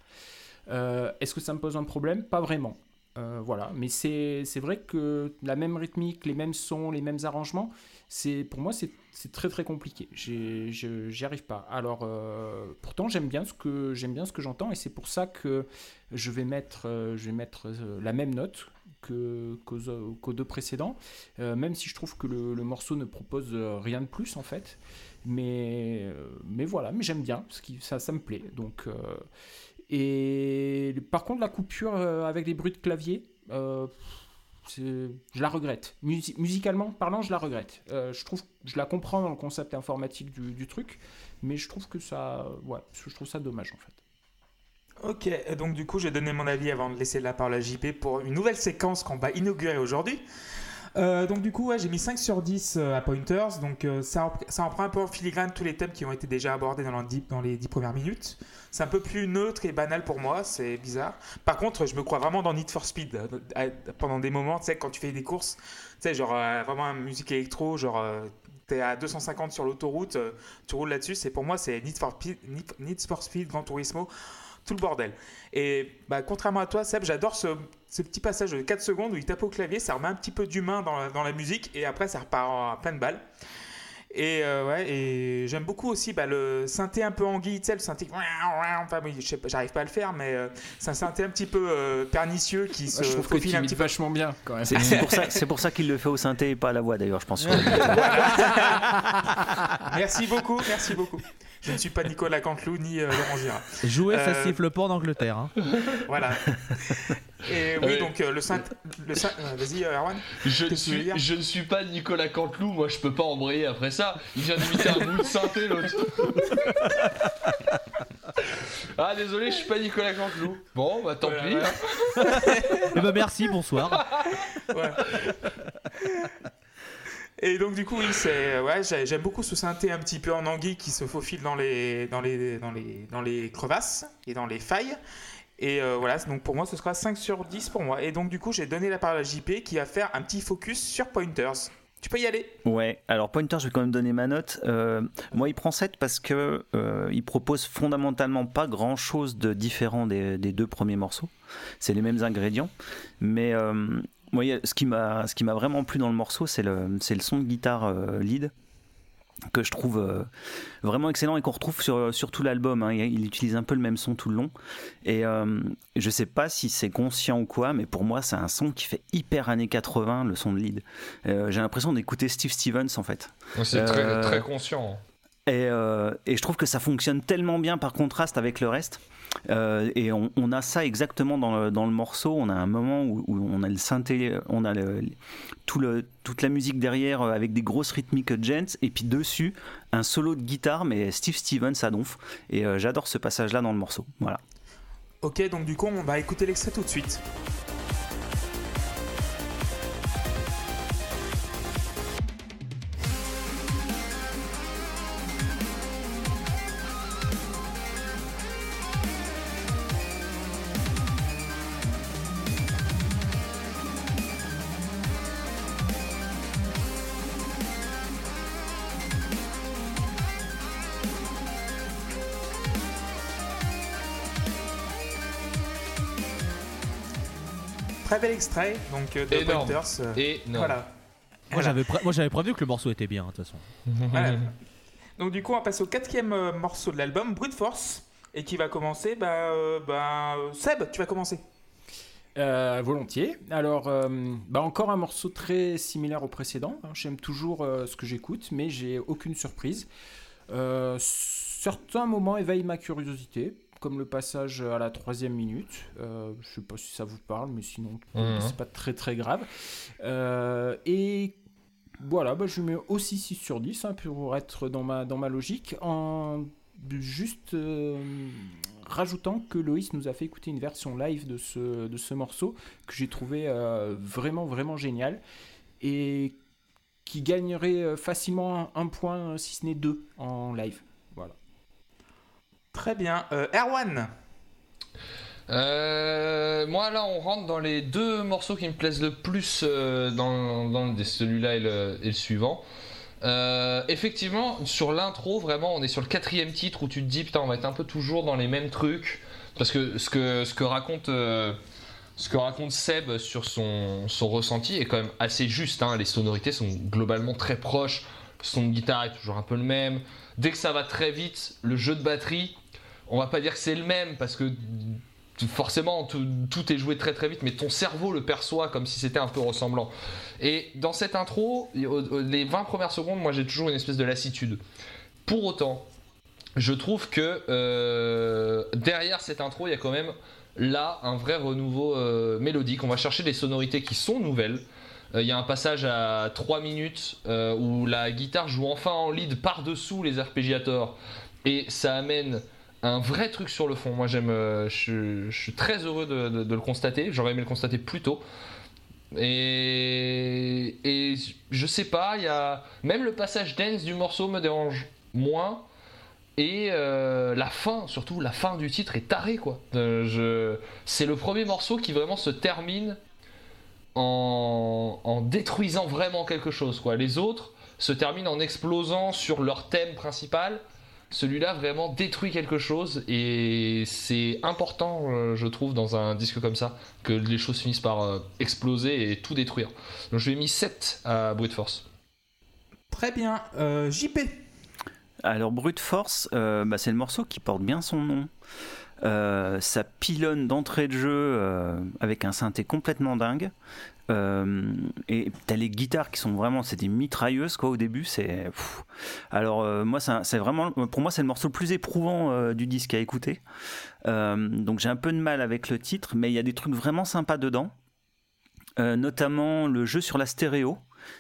Euh, Est-ce que ça me pose un problème? Pas vraiment. Euh, voilà, mais c'est vrai que la même rythmique, les mêmes sons, les mêmes arrangements, c'est pour moi c'est très très compliqué. J'y arrive pas. Alors euh, pourtant j'aime bien ce que j'aime bien ce que j'entends et c'est pour ça que je vais mettre je vais mettre la même note qu'aux deux précédents, même si je trouve que le, morceau ne propose rien de plus en fait. Mais mais voilà, mais j'aime bien, ce qui ça ça me plaît. Donc et par contre, la coupure euh, avec des bruits de clavier, euh, je la regrette. Musi- musicalement parlant, je la regrette. Euh, je trouve, je la comprends dans le concept informatique du, truc, mais je trouve que ça, je trouve ça dommage en fait. Ok, donc du coup, j'ai donné mon avis avant de laisser la parole à JP pour une nouvelle séquence qu'on va inaugurer aujourd'hui. Euh, donc du coup, j'ai mis 5 sur 10 euh, à Pointers, donc euh, ça, ça en prend un peu en filigrane tous les thèmes qui ont été déjà abordés dans, les 10 premières minutes. C'est un peu plus neutre et banal pour moi, c'est bizarre. Par contre, je me crois vraiment dans Need for Speed pendant des moments, tu sais, quand tu fais des courses, tu sais, genre euh, vraiment musique électro, genre t'es à 250 sur l'autoroute, tu roules là-dessus, c'est pour moi c'est Need for, Speed, Need for Speed, Gran Turismo, tout le bordel. Et bah, contrairement à toi, Seb, j'adore ce, ce petit passage de 4 secondes où il tape au clavier, ça remet un petit peu d'humain dans, la- dans la musique et après ça repart en pleine balle. Et euh, ouais, et j'aime beaucoup aussi bah, le synthé un peu anguille, tu sais, le synthé. Enfin, j'arrive pas à le faire, mais euh, c'est un synthé un petit peu euh, pernicieux qui se je trouve que tu un petit peu. vachement bien quand même. C'est c'est pour ça, c'est pour ça qu'il le fait au synthé et pas à la voix d'ailleurs, je pense. Merci beaucoup, merci beaucoup. Je ne suis pas Nicolas Canteloup ni euh, Laurent Girard. Jouer, ça siffle pas en Angleterre. hein. Voilà. Et oui, Ouais. donc euh, le synth- euh, Vas-y, euh, Erwan. Je ne, suis, dire je ne suis pas Nicolas Canteloup, moi je peux pas embrayer après ça. Il vient d'imiter un bout de synthé l'autre. ah désolé, je suis pas Nicolas Canteloup. Bon, bah tant Voilà, pis. voilà. Eh ben merci, bonsoir. Ouais. Et donc du coup oui c'est ouais j'ai- j'aime beaucoup ce synthé un petit peu en anguille qui se faufile dans les dans les dans les dans les crevasses et dans les failles Et euh, voilà, donc pour moi, ce sera 5 sur 10 pour moi. Et donc, du coup, j'ai donné la parole à JP qui va faire un petit focus sur Pointers. Tu peux y aller. Ouais, alors Pointer, je vais quand même donner ma note. Euh, moi, il prend 7 parce que euh, il propose fondamentalement pas grand chose de différent des, des deux premiers morceaux. C'est les mêmes ingrédients. Mais moi, ce qui m'a vraiment plu dans le morceau, c'est le, le son de guitare lead que je trouve euh, vraiment excellent et qu'on retrouve sur, sur tout l'album. hein. Il, il utilise un peu le même son tout le long. Et euh, je sais pas si c'est conscient ou quoi, mais pour moi, c'est un son qui fait hyper années 80, le son de lead. Euh, J'ai l'impression d'écouter Steve Stevens en fait. C'est très, Euh, très conscient. Et, euh, et je trouve que ça fonctionne tellement bien par contraste avec le reste. Euh, et on, a ça exactement dans le, dans le morceau. On a un moment où, on a le synthé, on a tout le, toute la musique derrière euh, avec des grosses rythmiques gents. Et puis dessus, un solo de guitare, mais Steve Stevens à donf. Et euh, j'adore ce passage-là dans le morceau. Voilà. Ok, donc du coup, on va écouter l'extrait tout de suite. Bel extrait donc euh, de Énorme. Pointers. euh, Et non. Voilà. Moi j'avais pré- moi, j'avais prévu que le morceau était bien de toute façon. Voilà. Donc du coup, on va passer au quatrième euh, morceau de l'album, Brute Force, et qui va commencer. Bah, euh, bah, Seb, tu vas commencer. Euh, volontiers. Alors, euh, bah encore un morceau très similaire au précédent. hein. J'aime toujours euh, ce que j'écoute, mais j'ai aucune surprise. Euh, certains moments éveillent ma curiosité, comme le passage à la troisième minute. Euh, je sais pas si ça vous parle, mais sinon, Mhm. c'est pas très très grave. Euh, et voilà, bah, je mets aussi 6 sur 10 hein, pour être dans ma, dans ma logique, en juste euh, rajoutant que Loïs nous a fait écouter une version live de ce, de ce morceau que j'ai trouvé vraiment vraiment génial et qui gagnerait facilement un, un point, si ce n'est deux, en live. Très bien. Euh, Erwan. Euh, moi là on rentre dans les deux morceaux qui me plaisent le plus euh, dans, celui-là et le, suivant. Euh, effectivement sur l'intro vraiment on est sur le quatrième titre où tu te dis putain on va être un peu toujours dans les mêmes trucs parce que ce que, ce que raconte ce que raconte Seb sur son, son ressenti est quand même assez juste hein. les sonorités sont globalement très proches le son de guitare est toujours un peu le même dès que ça va très vite le jeu de batterie on va pas dire que c'est le même parce que forcément tout, est joué très très vite mais ton cerveau le perçoit comme si c'était un peu ressemblant. Et dans cette intro les 20 premières secondes moi j'ai toujours une espèce de lassitude. Pour autant je trouve que euh, derrière cette intro il y a quand même là un vrai renouveau euh, mélodique. On va chercher des sonorités qui sont nouvelles. Euh, il y a un passage à 3 minutes où la guitare joue enfin en lead par-dessous les arpégiateurs et ça amène un vrai truc sur le fond. Moi, j'aime, euh, je, suis très heureux de, le constater. J'aurais aimé le constater plus tôt. Et, je sais pas, y a même le passage dance du morceau me dérange moins. Et euh, la fin, surtout la fin du titre est tarée quoi. Euh. C'est le premier morceau qui vraiment se termine en, en détruisant vraiment quelque chose quoi. Les autres se terminent en explosant sur leur thème principal. Celui-là vraiment détruit quelque chose et c'est important, euh, je trouve, dans un disque comme ça, que les choses finissent par euh, exploser et tout détruire. Donc je lui ai mis 7 à Brute Force. Très bien. Euh, JP. Alors Brute Force, euh, bah, c'est le morceau qui porte bien son nom. Euh, ça pilonne d'entrée de jeu euh, avec un synthé complètement dingue. Euh, et t'as les guitares qui sont vraiment, c'est des mitrailleuses quoi au début. C'est alors euh, moi c'est vraiment, pour moi c'est le morceau le plus éprouvant euh, du disque à écouter. Donc j'ai un peu de mal avec le titre, mais il y a des trucs vraiment sympas dedans. Notamment le jeu sur la stéréo.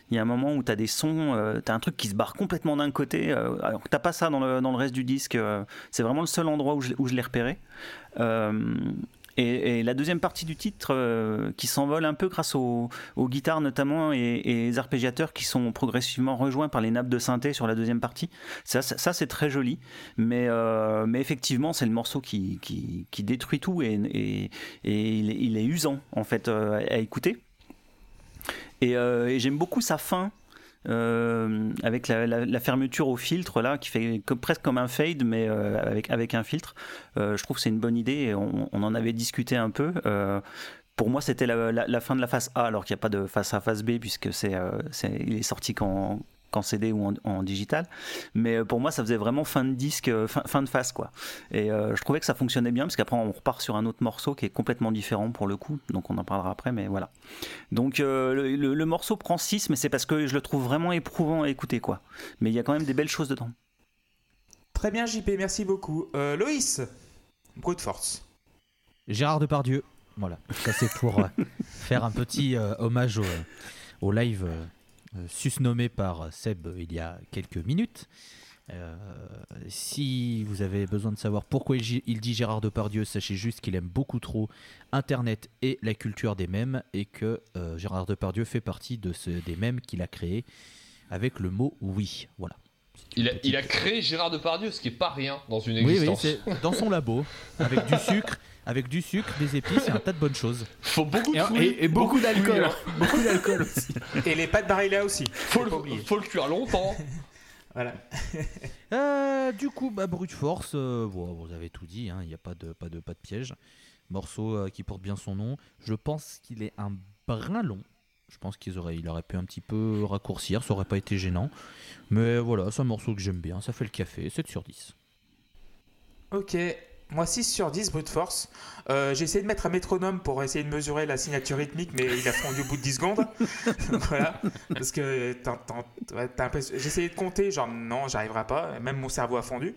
Il y a un moment où tu as des sons, euh, tu as un truc qui se barre complètement d'un côté, euh, alors que pas ça dans le, dans le reste du disque. c'est vraiment le seul endroit où je, où je l'ai repéré. Et, la deuxième partie du titre euh, qui s'envole un peu grâce aux, guitares notamment et, les arpégiateurs qui sont progressivement rejoints par les nappes de synthé sur la deuxième partie. Ça, c'est très joli. Mais, euh, mais effectivement, c'est le morceau qui, détruit tout et, et, il, est usant en fait euh, à écouter. Et, j'aime beaucoup sa fin euh, avec la, fermeture au filtre là, qui fait presque comme un fade, mais euh, avec, avec un filtre. Euh, je trouve que c'est une bonne idée. Et on, en avait discuté un peu. pour moi, c'était la, fin de la phase A, alors qu'il n'y a pas de phase A, phase B, puisque c'est, il est sorti quand, en CD ou en, digital. Mais euh, pour moi, ça faisait vraiment fin de disque, euh, fin, de phase, quoi. Et euh, je trouvais que ça fonctionnait bien, parce qu'après, on repart sur un autre morceau qui est complètement différent pour le coup. Donc, on en parlera après, mais voilà. Donc, le, morceau prend 6, mais c'est parce que je le trouve vraiment éprouvant à écouter, quoi. Mais il y a quand même des belles choses dedans. Très bien, JP, merci beaucoup. Loïs, de force. Gérard Depardieu. Voilà, ça c'est pour faire un petit hommage au, au live euh, susnommé par Seb il y a quelques minutes. Euh, si vous avez besoin de savoir pourquoi il, dit Gérard Depardieu, sachez juste qu'il aime beaucoup trop Internet et la culture des mèmes et que euh, Gérard Depardieu fait partie de ce, des mèmes qu'il a créé avec le mot oui. Voilà. Il a, il a, créé Gérard Depardieu, ce qui est pas rien dans une existence. Oui, oui, dans son labo, avec du sucre avec du sucre, des épices et un tas de bonnes choses. Faut beaucoup de et, et, beaucoup, d'alcool. beaucoup d'alcool aussi. Et les pâtes Barilla aussi. Faut, le, faut le cuire longtemps. voilà. Euh, du coup, bah, brute force, euh, vous avez tout dit, hein, il n'y a pas de, pas, de, pas de piège. Morceau euh, qui porte bien son nom. Je pense qu'il est un brin long. Je pense qu'il aurait, il aurait pu un petit peu raccourcir, ça aurait pas été gênant. Mais voilà, c'est un morceau que j'aime bien, ça fait le café, 7 sur 10. Ok, moi, 6 sur 10, brute force. Euh, j'ai essayé de mettre un métronome pour essayer de mesurer la signature rythmique, mais il a fondu au bout de 10 secondes. voilà. Parce que j'ai essayé de compter, genre non, j'arriverai pas. Même mon cerveau a fondu.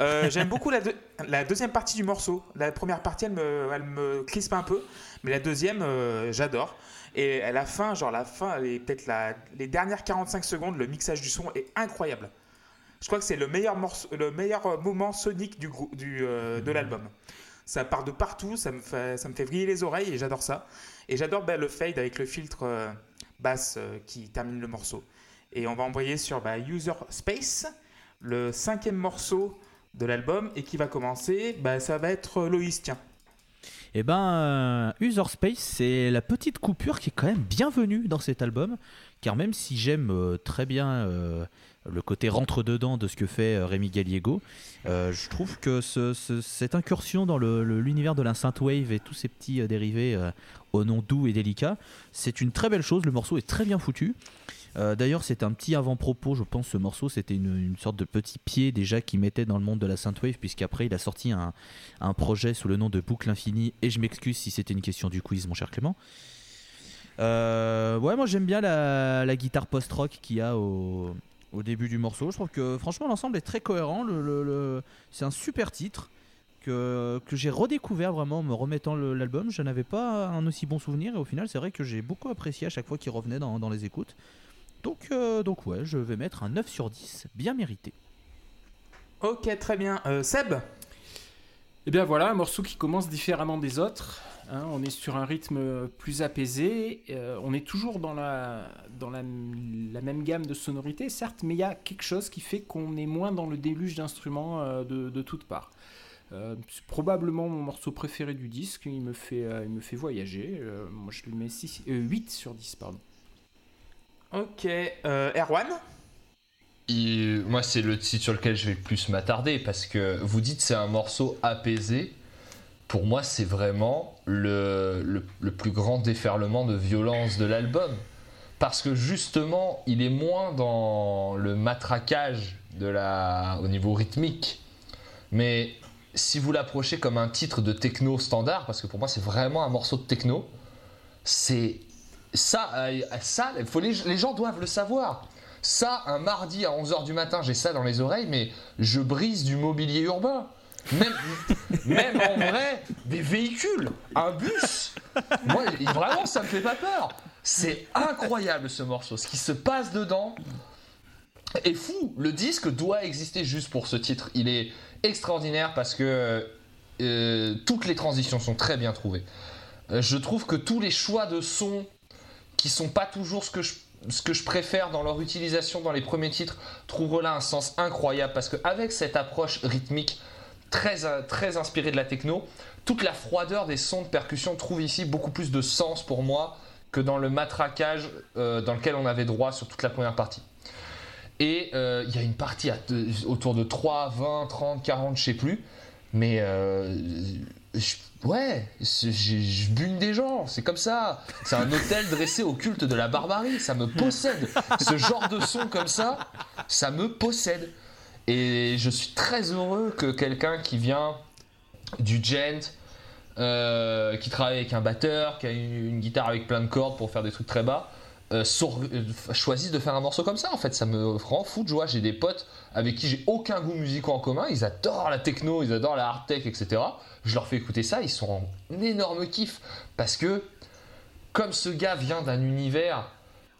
Euh, j'aime beaucoup la, la, deuxième partie du morceau. La première partie, elle me, elle me crispe un peu. Mais la deuxième, euh, j'adore. Et à la fin, genre la fin, peut-être les dernières 45 secondes, le mixage du son est incroyable. Je crois que c'est le meilleur, le meilleur moment sonique du, du euh, de l'album. Ça part de partout, ça me fait, ça me fait vriller les oreilles et j'adore ça. Et j'adore bah, le fade avec le filtre euh, basse euh, qui termine le morceau. Et on va envoyer sur bah, User Space, le cinquième morceau de l'album et qui va commencer. Bah, ça va être Loïs, tiens. Eh ben, User Space, c'est la petite coupure qui est quand même bienvenue dans cet album, car même si j'aime très bien le côté rentre-dedans de ce que fait euh, Rémi Gallego. Euh, je trouve que cette incursion dans l'univers de la synthwave et tous ces petits euh, dérivés au nom doux et délicat, c'est une très belle chose. Le morceau est très bien foutu. D'ailleurs, c'est un petit avant-propos, je pense, ce morceau. C'était une, sorte de petit pied déjà qu'il mettait dans le monde de la synthwave, puisqu'après, il a sorti un, projet sous le nom de Boucle Infinie. Et je m'excuse si c'était une question du quiz, mon cher Clément. ouais, moi j'aime bien la, la guitare post-rock qu'il y a au, au début du morceau. Je trouve que franchement l'ensemble est très cohérent. Le, C'est un super titre que, que j'ai redécouvert vraiment en me remettant l'album. Je n'avais pas un aussi bon souvenir et au final c'est vrai que j'ai beaucoup apprécié à chaque fois qu'il revenait dans, dans, les écoutes. Donc, euh, donc ouais, je vais mettre un 9 sur 10, bien mérité. Ok, très bien. Euh, Seb? Eh bien voilà, un morceau qui commence différemment des autres. Hein, on est sur un rythme plus apaisé. Euh, on est toujours dans, la, dans la, même gamme de sonorités, certes, mais il y a quelque chose qui fait qu'on est moins dans le déluge d'instruments euh, de, toutes parts. Euh, c'est probablement mon morceau préféré du disque. Il me fait, il me fait voyager. moi, je lui mets 8 sur 10. Pardon. Ok. Erwan? Moi, c'est le titre sur lequel je vais le plus m'attarder parce que vous dites c'est un morceau apaisé pour moi, c'est vraiment le, le, plus grand déferlement de violence de l'album. Parce que justement, il est moins dans le matraquage de la, au niveau rythmique. Mais si vous l'approchez comme un titre de techno standard, parce que pour moi, c'est vraiment un morceau de techno, c'est ça, euh, ça faut les, les gens doivent le savoir. Ça, un mardi à 11h du matin, j'ai ça dans les oreilles, mais je brise du mobilier urbain. Même, en vrai, des véhicules, un bus. Moi, vraiment, ça me fait pas peur. C'est incroyable ce morceau. Ce qui se passe dedans est fou. Le disque doit exister juste pour ce titre. Il est extraordinaire parce que euh, toutes les transitions sont très bien trouvées. Euh, je trouve que tous les choix de son qui sont pas toujours ce que je ce que je préfère dans leur utilisation dans les premiers titres trouvent là un sens incroyable parce qu'avec cette approche rythmique très, euh, très inspirée de la techno, toute la froideur des sons de percussion trouve ici beaucoup plus de sens pour moi que dans le matraquage euh, dans lequel on avait droit sur toute la première partie. Et euh, il y a une partie autour de 3, 20, 30, 40, je sais plus. Mais ouais, je bune des gens, c'est comme ça. C'est un hôtel dressé au culte de la barbarie, ça me possède. Ce genre de son comme ça, ça me possède. Et je suis très heureux que quelqu'un qui vient du gent, euh, qui travaille avec un batteur, qui a une, guitare avec plein de cordes pour faire des trucs très bas, euh, euh, choisisse de faire un morceau comme ça. En fait, ça me rend fou de joie. J'ai des potes avec qui j'ai aucun goût musical en commun. Ils adorent la techno, ils adorent la hard tech, etc. Je leur fais écouter ça, ils sont en énorme kiff parce que comme ce gars vient d'un univers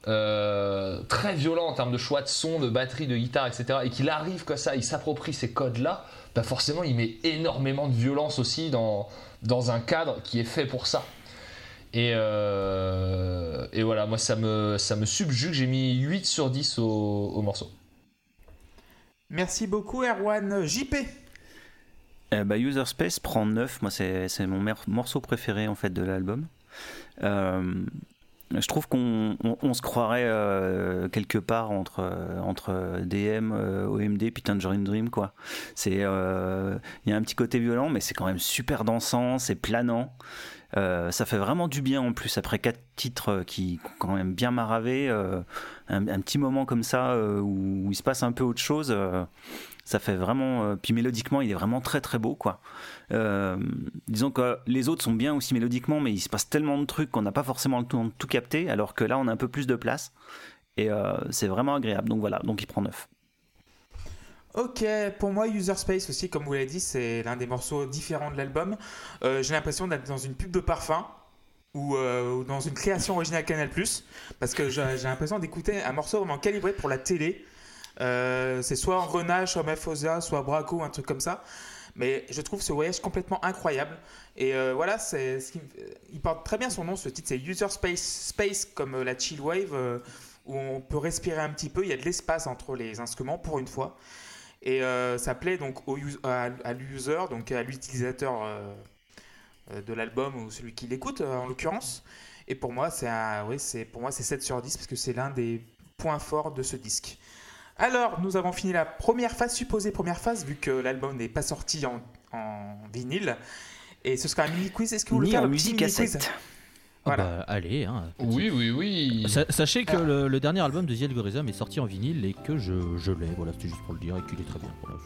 euh, très violent en termes de choix de son, de batterie, de guitare, etc., et qu'il arrive comme ça, il s'approprie ces codes-là, bah forcément il met énormément de violence aussi dans, dans un cadre qui est fait pour ça. Et, euh, et voilà, moi ça me, ça me subjugue, j'ai mis 8 sur 10 au, au morceau. Merci beaucoup, Erwan. JP Euh, bah, User Space prend 9, moi c'est c'est mon morceau préféré en fait de l'album. Euh, je trouve qu'on on- se croirait euh, quelque part entre, euh, entre DM, euh, OMD puis Tangerine Dream quoi. Il y a un petit côté violent mais c'est quand même super dansant, c'est planant. Ça fait vraiment du bien en plus après quatre titres qui ont quand même bien maravé. un, petit moment comme ça où il se passe un peu autre chose. Ça fait vraiment. euh, puis mélodiquement, il est vraiment très très beau, quoi. Euh, disons que les autres sont bien aussi mélodiquement, mais il se passe tellement de trucs qu'on n'a pas forcément le temps de tout capter, alors que là, on a un peu plus de place. Et euh, c'est vraiment agréable. Donc voilà, donc il prend 9. Ok, pour moi, User Space aussi, comme vous l'avez dit, c'est l'un des morceaux différents de l'album. J'ai l'impression d'être dans une pub de parfum ou, dans une création originale Canal+, parce que j'ai l'impression d'écouter un morceau vraiment calibré pour la télé. Euh, c'est soit en Renage, soit Mephosa, soit Braco, un truc comme ça. Mais je trouve ce voyage complètement incroyable. Et euh, voilà, il porte très bien son nom, ce titre, c'est User Space, Space comme euh, la chill wave, où on peut respirer un petit peu, il y a de l'espace entre les instruments pour une fois. Et ça plaît donc au à, l'user, donc à l'utilisateur de l'album ou celui qui l'écoute en l'occurrence. Et pour moi, c'est c'est pour moi c'est 7 sur 10 parce que c'est l'un des points forts de ce disque. Alors, nous avons fini la première phase, supposée première phase, vu que l'album n'est pas sorti en, en vinyle. Et ce sera un mini quiz. Est-ce que vous voulez faire le petit mini quiz cassette. Ah Voilà. bah, allez, hein. Oui, oui, oui. Sa- Sachez que le, le dernier album de The Algorithm est sorti en vinyle et que je, je l'ai, voilà, c'était juste pour le dire et qu'il est très bien. Voilà.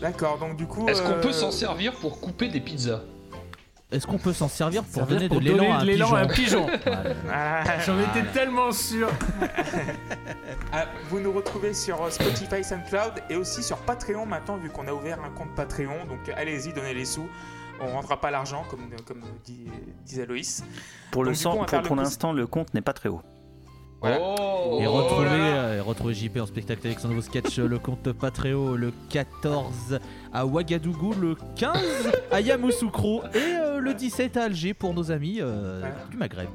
D'accord, donc du coup. Est-ce qu'on peut euh, s'en servir pour couper des pizzas? Est-ce qu'on peut s'en servir pour Servir donner pour de l'élan à un à pigeon ah, J'en étais Voilà. tellement sûr. Ah, vous nous retrouvez sur euh, Spotify, SoundCloud et aussi sur Patreon maintenant, vu qu'on a ouvert un compte Patreon. Donc allez-y, donnez les sous. On ne rendra pas l'argent, comme, comme dit, disait Loïs. Pour faire pour, l'instant, le compte n'est pas très haut. Voilà. Oh Et Oh retrouver, là. euh, et retrouver JP en spectacle avec son nouveau sketch, euh, le compte Patreon, le 14 à Ouagadougou, le 15 à Yamoussoukro et euh, le 17 à Alger pour nos amis euh, Voilà. du Maghreb.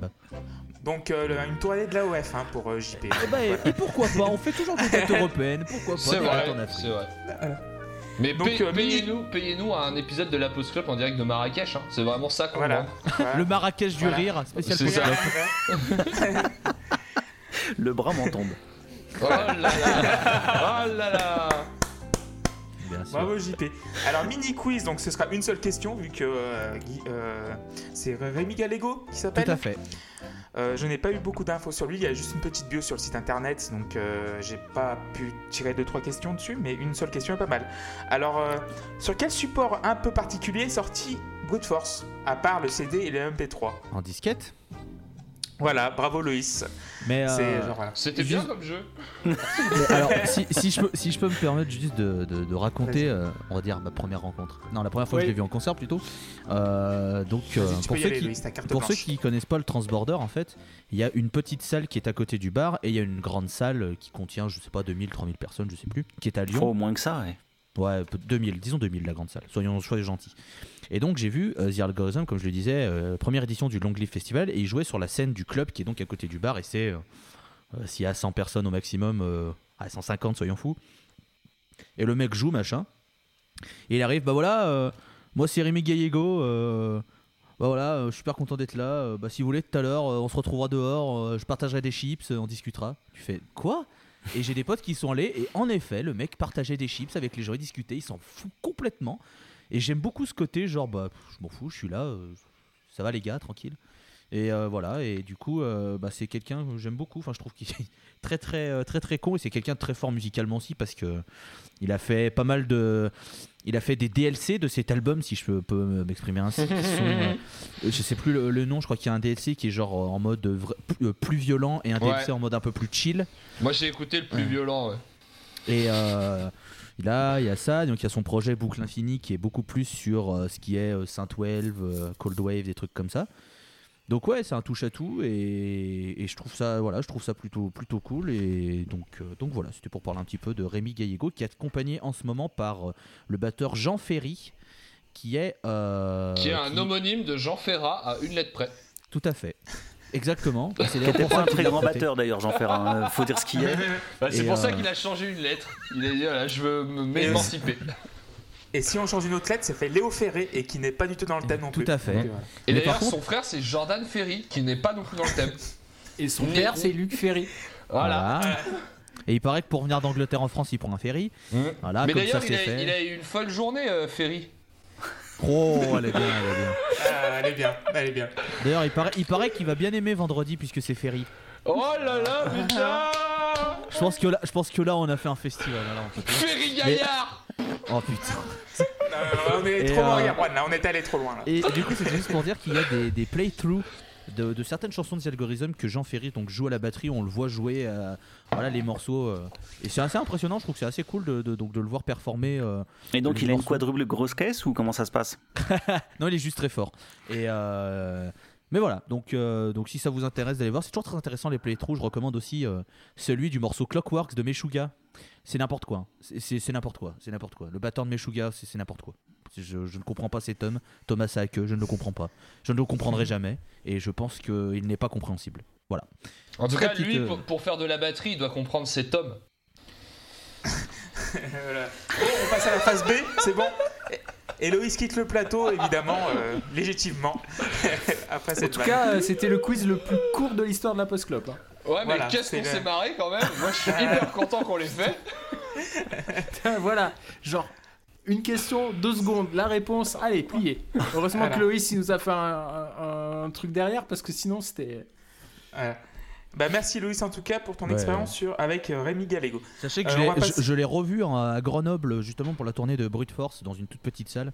Donc euh, le- une tournée de la OF hein, pour euh, JP. Et, bah, et- et pourquoi pas On fait toujours des dates européennes, pourquoi pas C'est vrai, c'est. Mais Donc, pay- euh, mini- payez-nous un épisode de la Post Club en direct de Marrakech. hein. C'est vraiment ça qu'on Voilà. Le Marrakech du Voilà. rire, spécial C'est Post ça. Le bras m'en tombe. Oh là là Oh là là Bien sûr. Bravo JP. Alors mini quiz, donc ce sera une seule question vu que euh, Guy- euh, c'est Rémi Gallego qui Tout s'appelle. à fait. Euh, je n'ai pas eu beaucoup d'infos sur lui, il y a juste une petite bio sur le site internet, donc euh, j'ai pas pu tirer deux trois questions dessus, mais une seule question est pas mal. Alors, euh, sur quel support un peu particulier est sorti Brute Force, à part le CD et le MP3 En disquette? Voilà, bravo Loïs. Mais euh, C'est genre voilà. C'était Juste- bien comme jeu. Mais alors, si, si je peux, si je peux me permettre juste de, de- de raconter, euh, on va dire ma première rencontre. Non, la première fois que je l'ai vu en concert plutôt. Euh, donc, euh, pour, ceux aller qui, pour ceux qui connaissent pas le Transborder, en fait, il y a une petite salle qui est à côté du bar et il y a une grande salle qui contient, je sais pas, 2000, 3000 personnes, je sais plus, qui est à Faut Lyon. au moins que ça, ouais. Ouais, 2000, disons 2000, la grande salle. Soyons, soyons gentils. Et donc j'ai vu euh, The Algorithm, comme je le disais, euh, première édition du Long Live Festival, et il jouait sur la scène du club qui est donc à côté du bar, et c'est, euh, euh, s'il y a 100 personnes au maximum, à 150, soyons fous. Et le mec joue, machin. Et il arrive, bah voilà, moi c'est Rémi Gallego, bah voilà, je suis super content d'être là. bah si vous voulez, tout à l'heure, on se retrouvera dehors, je partagerai des chips, on discutera. Tu fais, quoi? Et j'ai des potes qui sont allés et en effet, le mec partageait des chips avec les gens, il discutait, il s'en fout complètement. Et j'aime beaucoup ce côté, genre, bah, je m'en fous, je suis là, euh, ça va les gars, tranquille. Et euh, voilà, et du coup, euh, bah, c'est quelqu'un que j'aime beaucoup. Enfin, je trouve qu'il est très, très, très, très con et c'est quelqu'un de très fort musicalement aussi parce que il a fait pas mal de. Il a fait des DLC de cet album, si je peux, m'exprimer ainsi. qui sont, euh, je sais plus le, le nom, je crois qu'il y a un DLC qui est genre en mode plus, plus violent et un Ouais. DLC en mode un peu plus chill. Moi j'ai écouté le plus violent. ouais. Et il, a, il y a ça, donc il y a son projet Boucle Infinie qui est beaucoup plus sur euh, ce qui est euh, Synthwave, euh, Cold Wave, des trucs comme ça. Donc ouais, c'est un touche à tout et, et je trouve ça voilà, je trouve ça plutôt plutôt cool et donc euh, donc voilà, c'était pour parler un petit peu de Rémi Gallego qui est accompagné en ce moment par euh, le batteur Jean Ferry qui est Qui est un homonyme de Jean Ferrat à une lettre près. tout à fait. Exactement. C'est Qui d'ailleurs était pour pas ça un qu'il très grand batteur d'ailleurs, Jean Ferrand. euh, faut dire ce qu'il est. Bah, c'est pour ça euh, qu'il a changé une lettre. Il a dit voilà, je veux me- m'émanciper. Et si on change une autre lettre, ça fait Léo Ferré et qui n'est pas du tout dans le thème non Tout plus. à fait. Donc, euh, voilà. Et d'ailleurs, contre- son frère c'est Jordan Ferry qui n'est pas non plus dans le thème. Et son père, c'est Luc Ferry. Voilà. Voilà. Et il paraît que pour venir d'Angleterre en France, il prend un ferry. Mm. Voilà, Mais d'ailleurs, c'est il, a- fait. il a eu une folle journée, euh, Ferry. Oh, elle est bien, elle est bien. Ah, elle est bien, elle est bien. D'ailleurs, il paraît, il paraît qu'il va bien aimer vendredi puisque c'est ferry. Oh là là, putain Je pense que là, je pense que là, on a fait un festival. là, on peut pas- Ferry Gaillard Oh putain. On est Et, trop loin, euh, on est allé trop loin. Là. Et du coup, c'est juste pour dire qu'il y a des, des playthroughs de, de certaines chansons de The Algorithm que Jean Ferry donc joue à la batterie. On le voit jouer, euh, voilà les morceaux. euh, et c'est assez impressionnant. Je trouve que c'est assez cool de, de- donc de le voir performer. euh. Et donc il a une quadruple grosse caisse ou comment ça se passe? Non, il est juste très fort. Et euh, Mais voilà, donc, euh, donc si ça vous intéresse d'aller voir, c'est toujours très intéressant les playthroughs. Je recommande aussi euh, celui du morceau Clockworks de Meshuga. C'est n'importe quoi. hein. C'est- C'est c'est n'importe quoi. C'est n'importe quoi. Le batteur de Meshuga, c'est c'est n'importe quoi. Je, je ne comprends pas cet homme, Thomas Saake, je ne le comprends pas. Je ne le comprendrai jamais. Et je pense qu'il n'est pas compréhensible. Voilà. En tout Très cas, petite, lui, pour, pour faire de la batterie, il doit comprendre cet homme. Voilà. Bon, on passe à la phase B, c'est bon. Et- Héloïse quitte le plateau, évidemment, euh, légitimement. Après En cette tout vanne. cas, euh, c'était le quiz le plus court de l'histoire de la post-clop. hein. Ouais, mais Voilà, qu'est-ce qu'on le- s'est marré quand même Moi, je suis hyper content qu'on l'ait fait. voilà, genre une question, deux secondes, la réponse, allez, plié. Heureusement Voilà. que Loïs il nous a fait un, un- un truc derrière parce que sinon c'était. Voilà. Bah, merci Loïs en tout cas pour ton Ouais. expérience sur, avec euh, Rémi Gallego. Sachez que Euh, je on l'ai- va passer- je, je l'ai revu en- à Grenoble justement pour la tournée de Brute Force dans une toute petite salle.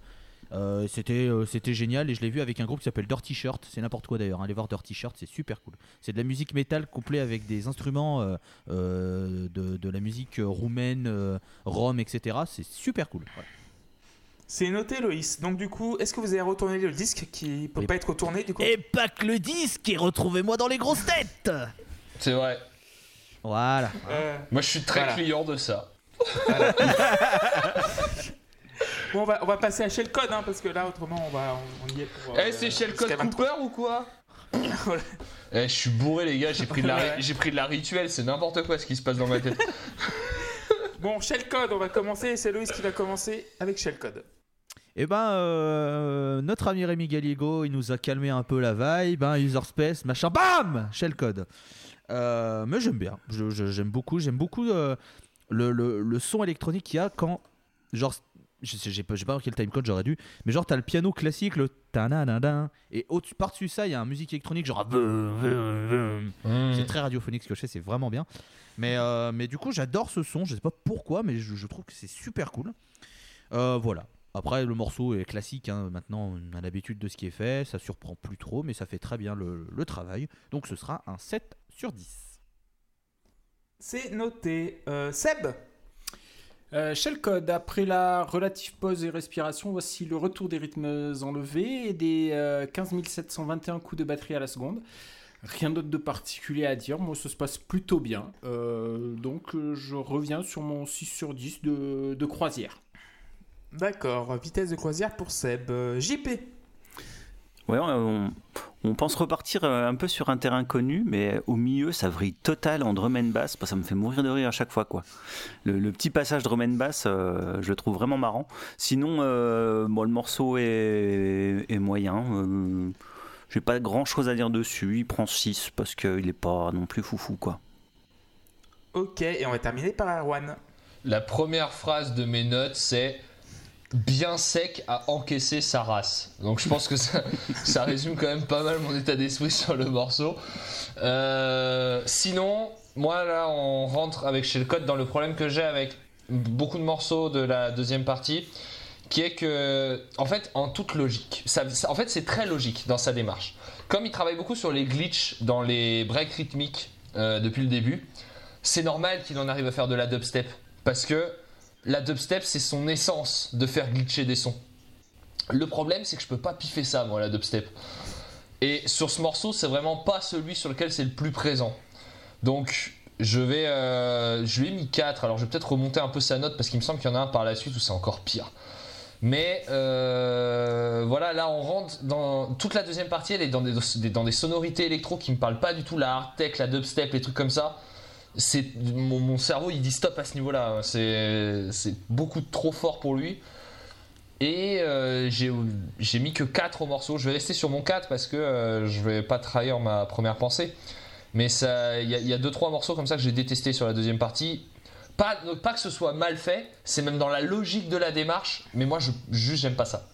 Euh, c'était euh, c'était génial et je l'ai vu avec un groupe qui s'appelle Dirty Shirt. C'est n'importe quoi d'ailleurs. hein. Allez voir Dirty Shirt, c'est super cool. C'est de la musique métal couplée avec des instruments euh, euh, de, de la musique roumaine, euh, rome, etc. C'est super cool. C'est noté Loïs. Donc du coup, est-ce que vous avez retourné le disque qui peut pas être retourné du coup? Et pas que le disque et retrouvez-moi dans les grosses têtes. C'est vrai. Voilà. Euh, Moi, je suis très Voilà. client de ça. Bon, on va, on va passer à Shell Code, hein, parce que là, autrement, on, va, on, on y est pour. Eh, euh, c'est chez le code jusqu'à 23. Cooper ou quoi? Eh, je suis bourré, les gars. J'ai pris, de la j'ai pris de la rituelle. C'est n'importe quoi ce qui se passe dans ma tête. Bon, Shell Code, on va commencer. C'est Loïs qui va commencer avec Shell Code. Et ben, euh, notre ami Rémi Gallego, il nous a calmé un peu la vibe, hein, user space, machin, bam Shellcode. Euh, mais j'aime bien, j'aime beaucoup, j'aime beaucoup euh, le, le- le son électronique qu'il y a quand, genre, je sais, j'ai pas, j'ai pas marqué le timecode, j'aurais dû, mais genre t'as le piano classique, le ta-na-na-na, et au-dessus, par-dessus ça, il y a une musique électronique, genre, c'est très radiophonique ce que je fais, c'est vraiment bien. Mais, euh, mais du coup, j'adore ce son, je sais pas pourquoi, mais je, je trouve que c'est super cool. Euh, voilà. Après, le morceau est classique, hein. maintenant on a l'habitude de ce qui est fait, ça surprend plus trop, mais ça fait très bien le, le travail. Donc ce sera un 7 sur 10. C'est noté. Euh, Seb? Euh, Shellcode, après la relative pause et respiration, voici le retour des rythmes enlevés et des euh, 15 721 coups de batterie à la seconde. Rien d'autre de particulier à dire, moi ça se passe plutôt bien. Euh, donc euh, je reviens sur mon 6 sur 10 de, croisière. D'accord, vitesse de croisière pour Seb. Euh, JP Ouais, on, on pense repartir euh, un peu sur un terrain connu, mais au milieu, ça vrille total en drum and bass. Ça me fait mourir de rire à chaque fois, quoi. Le, le petit passage drum and bass, euh, je le trouve vraiment marrant. Sinon, euh, bon, le morceau est, est moyen. Euh, J'ai pas grand chose à dire dessus. Il prend 6 parce qu'il est pas non plus foufou, quoi. Ok, et on va terminer par Erwan. La première phrase de mes notes, c'est bien sec à encaisser sa race. Donc je pense que ça, ça résume quand même pas mal mon état d'esprit sur le morceau. Euh, sinon, moi là, on rentre avec chez le code dans le problème que j'ai avec beaucoup de morceaux de la deuxième partie, qui est que, en fait, en toute logique, en fait, c'est très logique dans sa démarche. Comme il travaille beaucoup sur les glitches dans les breaks rythmiques euh, depuis le début, c'est normal qu'il en arrive à faire de la dubstep. Parce que la dubstep, c'est son essence de faire glitcher des sons. Le problème, c'est que je peux pas piffer ça, moi, la dubstep. Et sur ce morceau, c'est vraiment pas celui sur lequel c'est le plus présent. Donc, je vais. euh, je lui ai mis 4. Alors, je vais peut-être remonter un peu sa note parce qu'il me semble qu'il y en a un par la suite où c'est encore pire. Mais euh, voilà, là on rentre dans toute la deuxième partie, elle est dans des, dans des sonorités électro qui me parlent pas du tout, la hard tech, la dubstep, les trucs comme ça. C'est mon, mon cerveau, il dit stop à ce niveau-là. C'est c'est beaucoup trop fort pour lui. Et euh, j'ai mis que 4 au morceau. Je vais rester sur mon 4 parce que euh, je vais pas trahir ma première pensée. Mais ça, il y, a- il y a 2-3 morceaux comme ça que j'ai détesté sur la deuxième partie. Pas, pas que ce soit mal fait, c'est même dans la logique de la démarche, mais moi je, juste j'aime pas ça.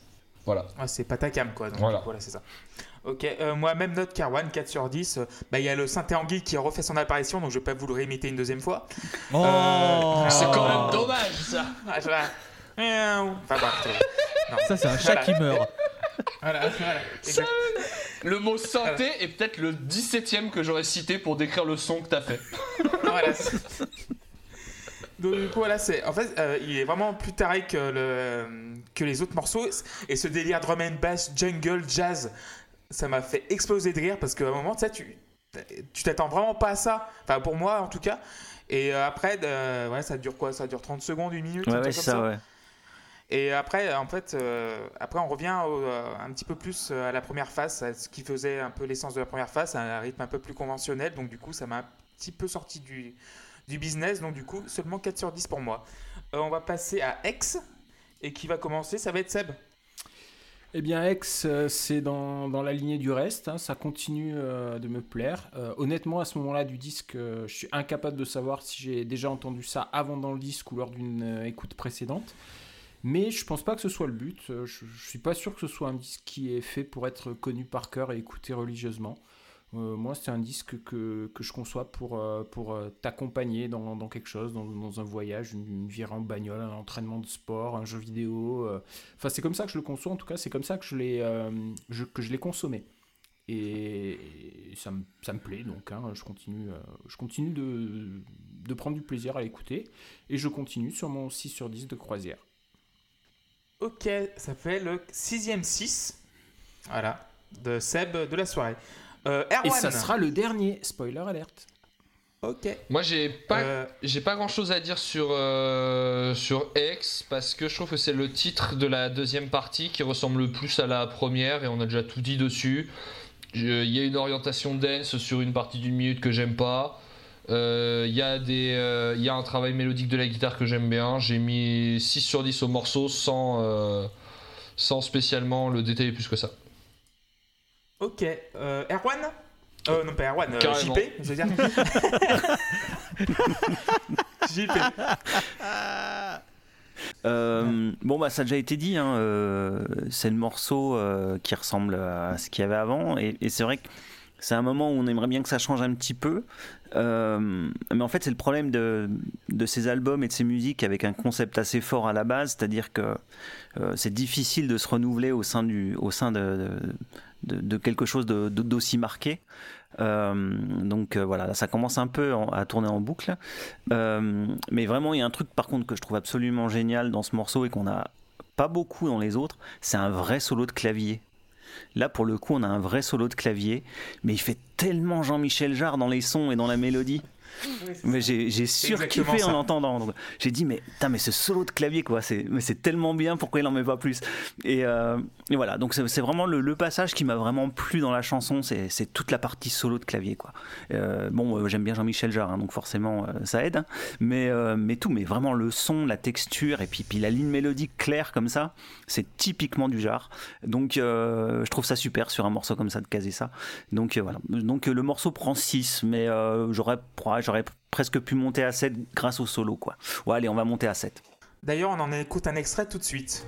Voilà. Ouais, c'est pas ta cam, quoi. Donc, Voilà. voilà, c'est ça. Ok, euh, moi, même note qu'Erwan, 4 sur 10. Euh, bah, Il y a le synthé Anguille qui refait son apparition, donc je vais pas vous le réimiter une deuxième fois. Oh Euh, C'est quand même dommage ça. Ah. Enfin, non. Ça, c'est un chat Voilà. qui meurt. Voilà, voilà. Exact. Le mot synthé est peut-être le 17ème que j'aurais cité pour décrire le son que t'as fait. Voilà. Donc du coup voilà c'est en fait euh, il est vraiment plus taré que le que les autres morceaux et ce délire drum and bass jungle jazz ça m'a fait exploser de rire parce qu'à un moment tu sais tu tu t'attends vraiment pas à ça enfin pour moi en tout cas et euh, après euh, ouais ça dure quoi? Ça dure 30 secondes une minute Ouais, ouais, comme ça, ouais. et après, en fait, euh, après on revient au- euh, un petit peu plus à la première phase, à ce qui faisait un peu l'essence de la première phase, à un rythme un peu plus conventionnel. Donc du coup, ça m'a un petit peu sorti du, du business. Donc du coup, seulement 4 sur 10 pour moi. On va passer à X. Et qui va commencer? Ça va être Seb. Eh bien, X, euh, c'est dans, dans la lignée du reste, hein, ça continue euh, de me plaire. Euh, honnêtement, à ce moment-là du disque, je suis incapable de savoir si j'ai déjà entendu ça avant dans le disque ou lors d'une écoute précédente. Mais je pense pas que ce soit le but. Je, je suis pas sûr que ce soit un disque qui est fait pour être connu par cœur et écouté religieusement. Euh, moi, c'est un disque que, que je conçois pour, euh, pour euh, t'accompagner dans, dans quelque chose, dans, dans un voyage, une, une en bagnole, un entraînement de sport, un jeu vidéo. Enfin, c'est comme ça que je le conçois, en tout cas, c'est comme ça que je l'ai que je consommé. Et, ça, me, ça me plaît, donc hein, je continue, je continue de, de prendre du plaisir à l'écouter. Et je continue sur mon 6 sur 10 de croisière. Ok, ça fait le sixième 6. Voilà, de Seb de la soirée. Euh, Erwan. Et ça sera le dernier, spoiler alerte. Ok. Moi j'ai pas Euh, J'ai pas grand chose à dire sur, euh, sur X parce que je trouve que c'est le titre de la deuxième partie qui ressemble le plus à la première et on a déjà tout dit dessus. Il y a une orientation dance sur une partie d'une minute que j'aime pas. Euh, Il y, a des, euh, il y a un travail mélodique de la guitare que j'aime bien. J'ai mis 6 sur 10 au morceau sans, euh, sans spécialement le détailler plus que ça. Ok. Euh, Erwan euh, Non, pas Erwan, euh. JP, je veux dire. JP. Euh, bon bah ça a déjà été dit, hein, euh, c'est le morceau euh, qui ressemble à ce qu'il y avait avant et, et c'est vrai que c'est un moment où on aimerait bien que ça change un petit peu, euh, mais en fait c'est le problème de, de ces albums et de ces musiques avec un concept assez fort à la base, c'est-à-dire que euh, c'est difficile de se renouveler au sein, du, au sein de, de, de quelque chose d'aussi marqué. Euh, donc euh, voilà, là, ça commence un peu à tourner en boucle. Euh, mais vraiment, il y a un truc par contre que je trouve absolument génial dans ce morceau et qu'on n'a pas beaucoup dans les autres, c'est un vrai solo de clavier. Là, pour le coup, on a un vrai solo de clavier, mais il fait tellement Jean-Michel Jarre dans les sons et dans la mélodie. Mais j'ai surkiffé en l'entendant. Donc, J'ai dit, mais, putain, mais ce solo de clavier, quoi, c'est mais c'est tellement bien, pourquoi il en met pas plus? Et, euh, et voilà, donc c'est vraiment le, le passage qui m'a vraiment plu dans la chanson, c'est c'est toute la partie solo de clavier, quoi. Euh, bon, euh, j'aime bien Jean-Michel Jarre, hein, donc forcément, euh, ça aide, hein. mais, euh, mais tout, mais vraiment le son, la texture, et puis, puis la ligne mélodique claire comme ça, c'est typiquement du Jarre. Donc, euh, je trouve ça super sur un morceau comme ça de caser ça. Donc, euh, voilà. Donc, euh, le morceau prend 6, mais euh, j'aurais j'aurais presque pu monter à 7 grâce au solo, quoi. Ouais, allez, on va monter à 7. D'ailleurs, on en écoute un extrait tout de suite.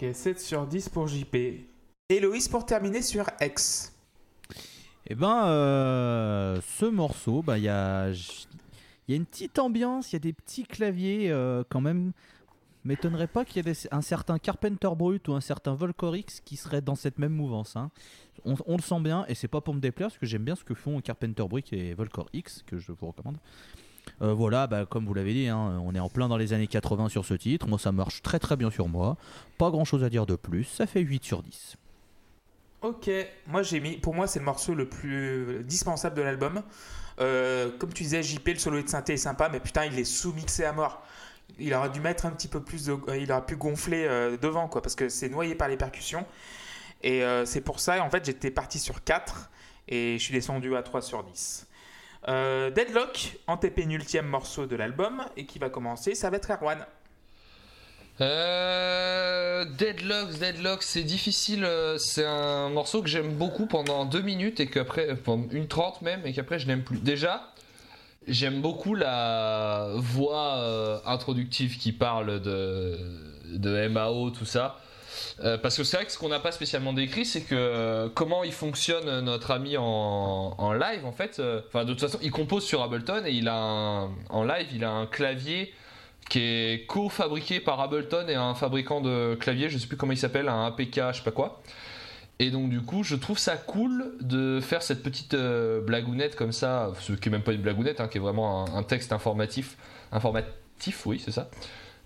Ok, 7 sur 10 pour JP. Héloïse pour terminer sur X. Eh ben, euh, ce morceau, bah, il y a, y a une petite ambiance, il y a des petits claviers euh, quand même. M'étonnerait pas qu'il y ait un certain Carpenter Brut ou un certain Volcorix qui serait dans cette même mouvance. hein. On, on le sent bien et c'est pas pour me déplaire parce que j'aime bien ce que font Carpenter Brut et Volcorix que je vous recommande. Euh, voilà, bah, comme vous l'avez dit, hein, on est en plein dans les années 80 sur ce titre. Moi, ça marche très très bien sur moi. Pas grand chose à dire de plus. Ça fait 8 sur 10. Ok, moi j'ai mis, pour moi c'est le morceau le plus dispensable de l'album. Euh, comme tu disais, JP, le solo de synthé est sympa, mais putain, il est sous-mixé à mort. Il aurait dû mettre un petit peu plus de. euh, Il aurait pu gonfler devant, quoi, parce que c'est noyé par les percussions. Et c'est pour ça, en fait, j'étais parti sur 4 et je suis descendu à 3 sur 10. Euh, Deadlock, antépénultième morceau de l'album, et qui va commencer, ça va être Erwan. Euh, Deadlocks, Deadlocks, c'est difficile. euh, C'est un morceau que j'aime beaucoup pendant deux minutes et qu'après, pendant une trente même, et qu'après je n'aime plus. Déjà, j'aime beaucoup la voix euh, introductive qui parle de, de MAO, tout ça. Euh, parce que c'est vrai que ce qu'on n'a pas spécialement décrit, c'est que euh, comment il fonctionne notre ami en, en live en fait. euh, Enfin, de toute façon, il compose sur Ableton et il a un- en live, il a un clavier qui est co-fabriqué par Ableton et un fabricant de clavier, je sais plus comment il s'appelle, un APK, je sais pas quoi. Et donc du coup, je trouve ça cool de faire cette petite euh, blagounette comme ça, ce qui est même pas une blagounette, hein, qui est vraiment un, un texte informatif, informatif, oui, c'est ça.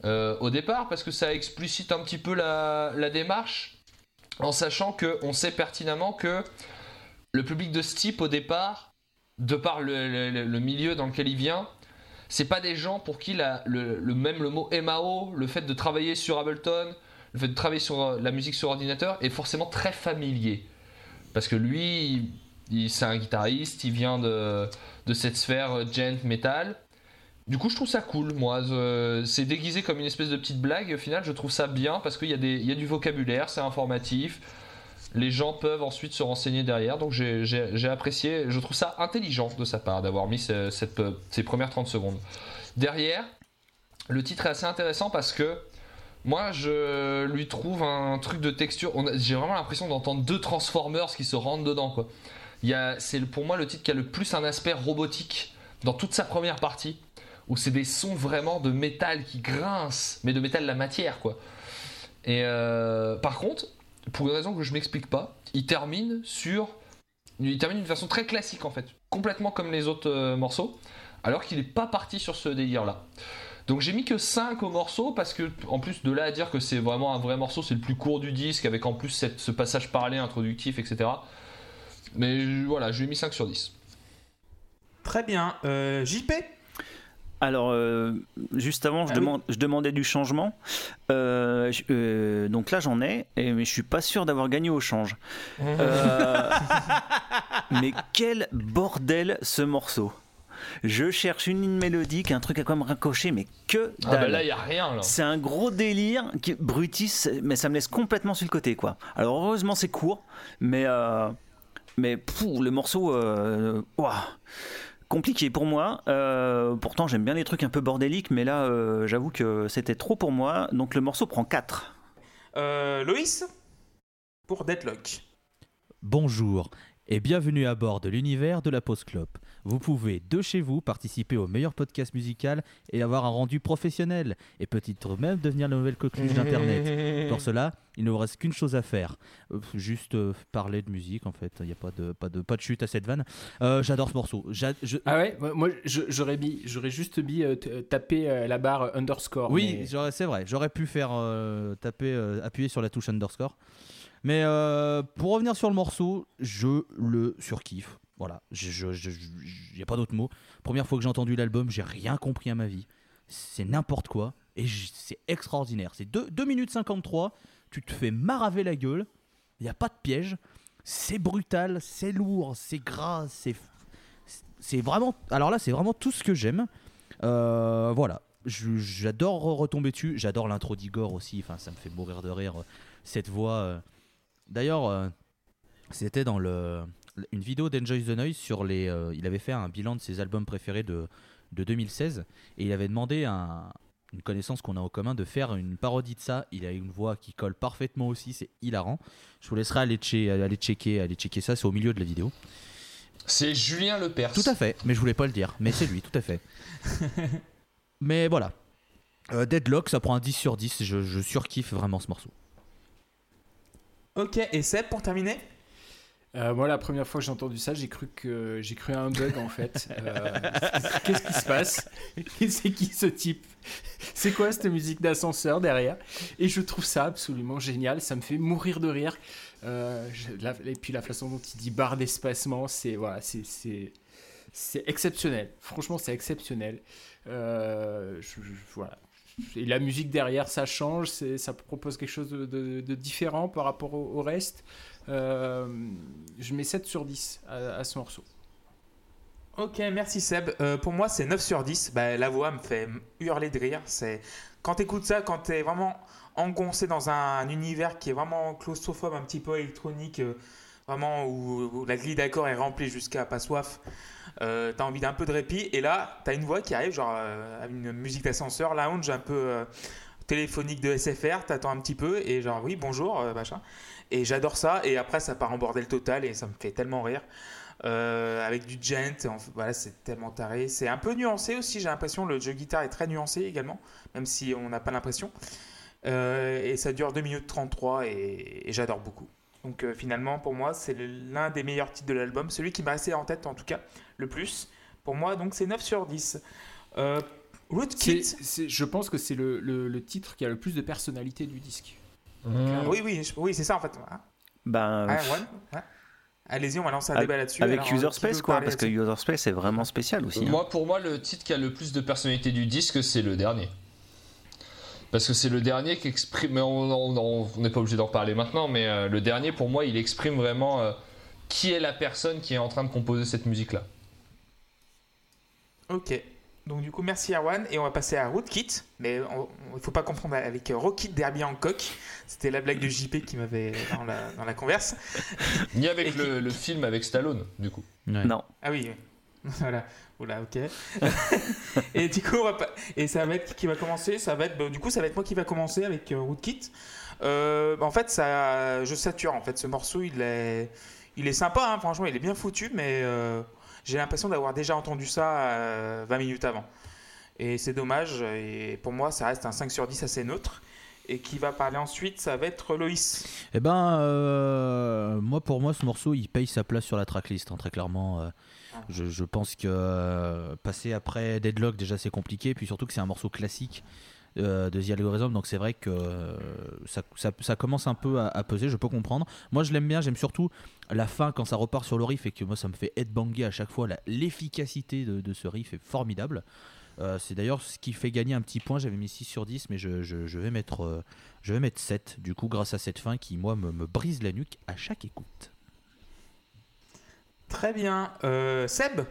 Euh, au départ, parce que ça explicite un petit peu la, démarche, en sachant que on sait pertinemment que le public de ce type au départ, de par le, milieu dans lequel il vient, c'est pas des gens pour qui le, même le mot MAO, le fait de travailler sur Ableton, le fait de travailler sur euh, la musique sur ordinateur est forcément très familier. Parce que lui, c'est un guitariste, il vient de, de cette sphère euh, gent metal. Du coup, je trouve ça cool, moi. C'est déguisé comme une espèce de petite blague. Au final, je trouve ça bien parce qu'il y, a y a du vocabulaire, c'est informatif. Les gens peuvent ensuite se renseigner derrière. Donc, j'ai- apprécié. Je trouve ça intelligent de sa part d'avoir mis ces premières 30 secondes. Derrière, le titre est assez intéressant parce que moi, je lui trouve un truc de texture. J'ai vraiment l'impression d'entendre deux Transformers qui se rentrent dedans. C'est pour moi le titre qui a le plus un aspect robotique dans toute sa première partie où c'est des sons vraiment de métal qui grincent, mais de métal la matière, quoi. Et euh, par contre, pour une raison que je m'explique pas, il termine sur, il termine d'une façon très classique en fait, complètement comme les autres euh, morceaux, alors qu'il n'est pas parti sur ce délire-là. Donc j'ai mis que 5 au morceau parce que en plus de là à dire que c'est vraiment un vrai morceau, c'est le plus court du disque avec en plus cette- ce passage parlé introductif, etc. Mais voilà, je lui ai mis 5 sur 10. Très bien. Euh, JP Alors, euh, juste avant, je, Ah oui. je demandais du changement. Euh, je- euh, donc là, j'en ai, et, mais je suis pas sûr d'avoir gagné au change. Euh, mais quel bordel ce morceau Je cherche une ligne mélodique, un truc à quoi me raccrocher, mais que Ah bah dalle. là, il a rien. C'est un gros délire, qui, Brutus, mais ça me laisse complètement sur le côté, quoi. Alors heureusement c'est court, mais mais pfou, le morceau, ouah, compliqué pour moi. Euh, pourtant j'aime bien les trucs un peu bordéliques, mais là euh, j'avoue que c'était trop pour moi. Donc le morceau prend 4 Euh, Loïs Pour Deadlock. Bonjour et bienvenue à bord de l'univers de la Pause Clope. Vous pouvez, de chez vous, participer au meilleur podcast musical et avoir un rendu professionnel, et peut-être même devenir la nouvelle coqueluche d'Internet. Pour cela, il ne vous reste qu'une chose à faire. Euh, juste euh, parler de musique, en fait. Il n'y a pas de, pas, de, pas de chute à cette vanne. Euh, J'adore ce morceau. J'a- je- Ah ouais, moi- j'aurais mis, j'aurais juste mis euh, taper euh, la barre underscore. Oui, mais- j'aurais- c'est vrai. J'aurais pu faire euh, taper, euh, appuyer sur la touche underscore. Mais euh, pour revenir sur le morceau, je le surkiffe. Voilà, il n'y a pas d'autre mot. Première fois que j'ai entendu l'album, j'ai rien compris à ma vie. C'est n'importe quoi. Et c'est extraordinaire. C'est 2, minutes 53. Tu te fais maraver la gueule. Il n'y a pas de piège. C'est brutal, c'est lourd, c'est gras, c'est. C'est vraiment. Alors là, c'est vraiment tout ce que j'aime. Euh, voilà. J'adore retomber dessus. J'adore l'intro d'Igor aussi. Enfin, ça me fait mourir de rire. euh, Cette voix. euh. D'ailleurs, c'était dans le, une vidéo d'Enjoy the Noise sur les. euh, il avait fait un bilan de ses albums préférés de, de 2016 et il avait demandé à un- une connaissance qu'on a en commun de faire une parodie de ça. Il a une voix qui colle parfaitement aussi. C'est hilarant. Je vous laisserai aller, che- aller checker, aller checker ça. C'est au milieu de la vidéo. C'est Julien Lepers. Tout à fait, mais je voulais pas le dire. Mais c'est lui, tout à fait. mais voilà. Euh, Deadlock, ça prend un 10 sur 10. Je, je surkiffe vraiment ce morceau. Ok, et Seb, pour terminer? Euh, moi, la première fois que j'ai entendu ça, j'ai cru que j'ai cru à un bug en fait. Euh, Qu'est-ce qui se passe? C'est qui ce type? C'est quoi cette musique d'ascenseur derrière? Et je trouve ça absolument génial. Ça me fait mourir de rire. Euh, je- la- et puis la façon dont il dit barre d'espacement, c'est voilà, c'est c'est c'est exceptionnel. Franchement, c'est exceptionnel. Je- je- voilà. Et la musique derrière, ça change, ça propose quelque chose de, différent par rapport au, reste. Euh, je mets 7 sur 10 à, ce morceau. Ok, merci Seb. Euh, pour moi, c'est 9 sur 10. Bah, la voix me fait hurler de rire. C'est Quand tu écoutes ça, quand tu es vraiment engoncé dans un, univers qui est vraiment claustrophobe, un petit peu électronique, euh, vraiment où, la grille d'accords est remplie jusqu'à pas soif, euh, tu as envie d'un peu de répit. Et là, tu as une voix qui arrive, genre euh, une musique d'ascenseur, lounge un peu euh, téléphonique de SFR. Tu attends un petit peu et genre, oui, bonjour, euh, machin. Et j'adore ça. Et après, ça part en bordel total et ça me fait tellement rire. Avec du gent, voilà, c'est tellement taré. C'est un peu nuancé aussi, j'ai l'impression. Le jeu guitare est très nuancé également, même si on n'a pas l'impression. Et ça dure 2 minutes 33 et, et j'adore beaucoup. Donc euh, finalement, pour moi, c'est l'un des meilleurs titres de l'album, celui qui m'a resté en tête en tout cas le plus. Pour moi, donc c'est 9 sur 10. Euh, Rootkit, c'est- je pense que c'est le, le- le titre qui a le plus de personnalité du disque. Mmh. oui, oui, je- oui c'est ça en fait. Ah, Ben, ah, ouais, ouais. Allez-y, on va lancer un débat là-dessus. avec Alors, euh, User Space, quoi, parce que User Space c'est vraiment spécial aussi. hein. Moi, pour moi, le titre qui a le plus de personnalité du disque, c'est le dernier. Parce que c'est le dernier qui exprime. Mais on n'est pas obligé d'en reparler maintenant, mais euh, le dernier, pour moi, il exprime vraiment euh, qui est la personne qui est en train de composer cette musique-là. Ok. Donc du coup, merci Erwan. Et on va passer à Rootkit. Mais il ne faut pas confondre avec euh, Rockit Derby Hancock. C'était la blague de JP qui m'avait dans la, dans la converse. Ni avec qui- le, le film avec Stallone, du coup. Ouais. Non. Ah oui. Voilà. Oula, ok. et du coup, et ça va être qui va commencer Ça va être bah, du coup, ça va être moi qui va commencer avec euh, Rootkit. Euh, bah, en fait, ça, je sature. En fait, ce morceau, il est, il est sympa. hein, franchement, il est bien foutu, mais euh, j'ai l'impression d'avoir déjà entendu ça euh, 20 minutes avant. Et c'est dommage. Et pour moi, ça reste un 5 sur 10 assez neutre. Et qui va parler ensuite, ça va être Loïs. Eh ben, euh, moi pour moi, ce morceau, il paye sa place sur la tracklist, hein, très clairement. euh, je, pense que euh, passer après Deadlock, déjà, c'est compliqué. Puis surtout que c'est un morceau classique euh, de The Algorithm, donc c'est vrai que euh, ça, commence un peu à, peser, je peux comprendre. Moi, je l'aime bien, j'aime surtout la fin quand ça repart sur le riff et que moi, ça me fait headbanger à chaque fois. L'efficacité de, ce riff est formidable. C'est d'ailleurs ce qui fait gagner un petit point. J'avais mis 6 sur 10, mais je, vais, mettre, euh, je vais mettre 7, du coup, grâce à cette fin qui, moi, me brise la nuque à chaque écoute. Très bien. Euh, Seb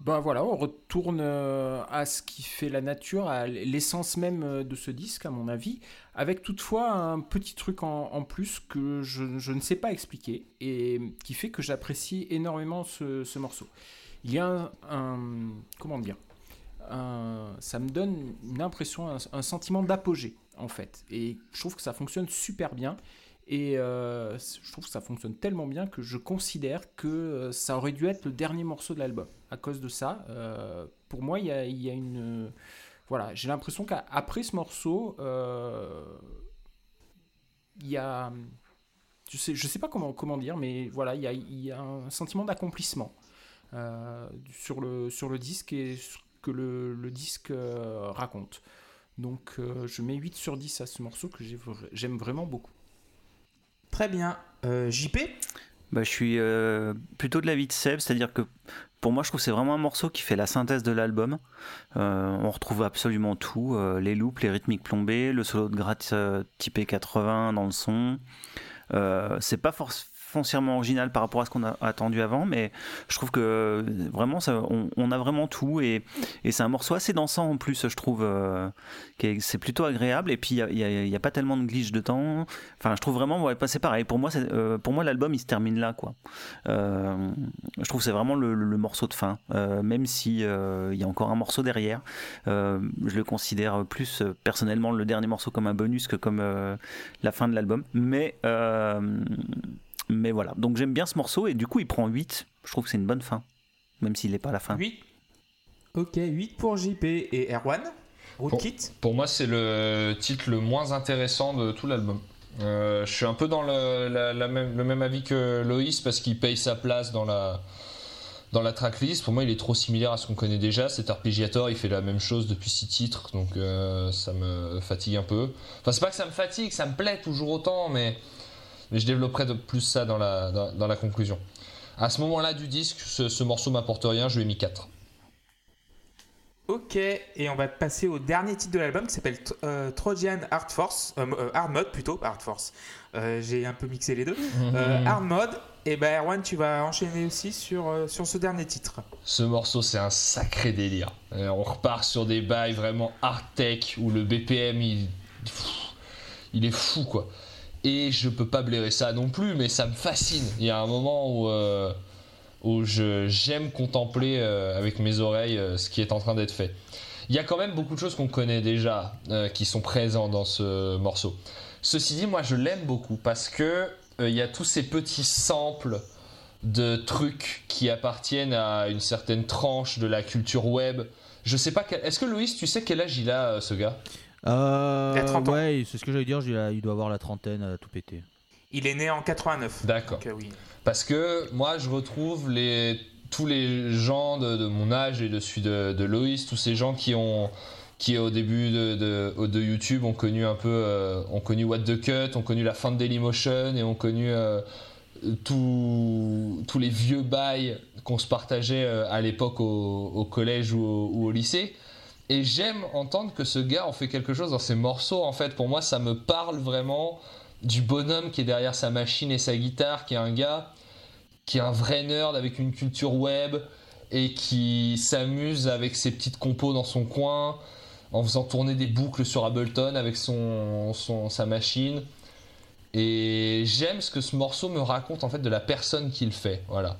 Ben voilà, on retourne euh, à ce qui fait la nature, à l'essence même euh, de ce disque, à mon avis, avec toutefois un petit truc en, plus que je, ne sais pas expliquer et qui fait que j'apprécie énormément ce, ce morceau. Il y a un, comment dire, ça me donne une impression, un sentiment d'apogée en fait, et je trouve que ça fonctionne super bien. Et euh, je trouve que ça fonctionne tellement bien que je considère que euh, ça aurait dû être le dernier morceau de l'album. À cause de ça, euh, pour moi, il y a, une. voilà, j'ai l'impression qu'après ce morceau, il y a. Je sais, je sais pas comment, comment dire, mais voilà, il y a, un sentiment d'accomplissement sur, le, sur le disque et ce que le, le disque raconte. Donc, je mets 8 sur 10 à ce morceau que j'aime vraiment beaucoup. Très bien. Euh, JP Bah, je suis euh, plutôt de l'avis de Seb, c'est-à-dire que pour moi, je trouve que c'est vraiment un morceau qui fait la synthèse de l'album. Euh, on retrouve absolument tout les loops, les rythmiques plombés, le solo de gratte typé 80 dans le son. C'est pas forcément foncièrement original par rapport à ce qu'on a attendu avant, mais je trouve que euh, vraiment, on, a vraiment tout et, c'est un morceau assez dansant en plus, je trouve. euh, c'est plutôt agréable et puis il n'y a, pas tellement de glitch de temps. Enfin, je trouve vraiment, ouais, c'est pareil. Pour moi, euh, pour moi, l'album il se termine là, quoi. Euh, je trouve c'est vraiment le, le morceau de fin, même si il y a encore un morceau derrière. Je le considère plus personnellement le dernier morceau comme un bonus que comme la fin de l'album. Mais mais voilà. Donc j'aime bien ce morceau et du coup il prend 8. Je trouve que c'est une bonne fin, même s'il n'est pas à la fin. 8. Ok, 8 pour JP et Erwan. Rootkit. Pour moi, c'est le titre le moins intéressant de tout l'album. Euh, je suis un peu dans le, la- la même, le même avis que Loïs parce qu'il paye sa place dans la, dans la tracklist. Pour moi, il est trop similaire à ce qu'on connaît déjà. Cet arpégiator, il fait la même chose depuis six titres, donc euh, ça me fatigue un peu. Enfin, c'est pas que ça me fatigue, ça me plaît toujours autant, mais, mais je développerai de plus ça dans la, dans, dans la conclusion. À ce moment-là du disque, ce, ce morceau m'apporte rien, je lui ai mis 4. Ok, et on va passer au dernier titre de l'album qui s'appelle euh, Trojan Hard Force, euh, euh, Hard Mode plutôt, Hard Force. Euh, J'ai un peu mixé les deux. Euh, Hard Mode, et ben Erwan, tu vas enchaîner aussi sur, sur ce dernier titre. Ce morceau, c'est un sacré délire. On repart sur des bails vraiment hard tech où le BPM il, il est fou quoi. Et je peux pas blairer ça non plus, mais ça me fascine. Il y a un moment où, euh, j'aime contempler euh, avec mes oreilles euh, ce qui est en train d'être fait. Il y a quand même beaucoup de choses qu'on connaît déjà euh, qui sont présentes dans ce morceau. Ceci dit, moi je l'aime beaucoup parce que il y a tous ces petits samples de trucs qui appartiennent à une certaine tranche de la culture web. Je sais pas quel... Est-ce que Loïs, tu sais quel âge il a ce gars? Euh, Il a 30 ans. Ouais, c'est ce que j'allais dire. Il, doit avoir la trentaine à tout péter. Il est né en 89. D'accord. Euh, oui. Parce que moi je retrouve les tous les gens de, de mon âge et de celui de, de Loïs, tous ces gens qui ont qui au début de, de, de YouTube ont connu un peu euh, ont connu What the Cut, ont connu la fin de Dailymotion et ont connu euh, tout- tous les vieux bails qu'on se partageait euh, à l'époque au, au collège ou au, ou au lycée. Et j'aime entendre que ce gars en fait quelque chose dans ses morceaux. En fait, pour moi, ça me parle vraiment du bonhomme qui est derrière sa machine et sa guitare, qui est un gars qui est un vrai nerd avec une culture web et qui s'amuse avec ses petites compos dans son coin en faisant tourner des boucles sur Ableton avec son, sa machine. Et j'aime ce que ce morceau me raconte en fait de la personne qui le fait. Voilà.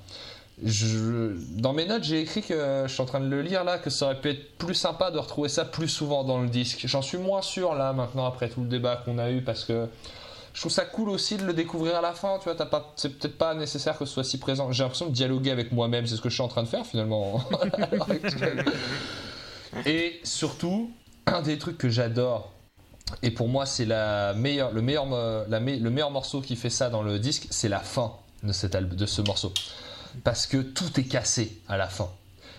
Dans mes notes, j'ai écrit que je suis en train de le lire là, que ça aurait pu être plus sympa de retrouver ça plus souvent dans le disque. J'en suis moins sûr là maintenant après tout le débat qu'on a eu parce que je trouve ça cool aussi de le découvrir à la fin. Tu vois, t'as pas, c'est peut-être pas nécessaire que ce soit si présent. J'ai l'impression de dialoguer avec moi-même, c'est ce que je suis en train de faire finalement. Et surtout, un des trucs que j'adore, et pour moi c'est le, meilleur, morceau qui fait ça dans le disque, c'est la fin de, cet de ce morceau. Parce que tout est cassé à la fin.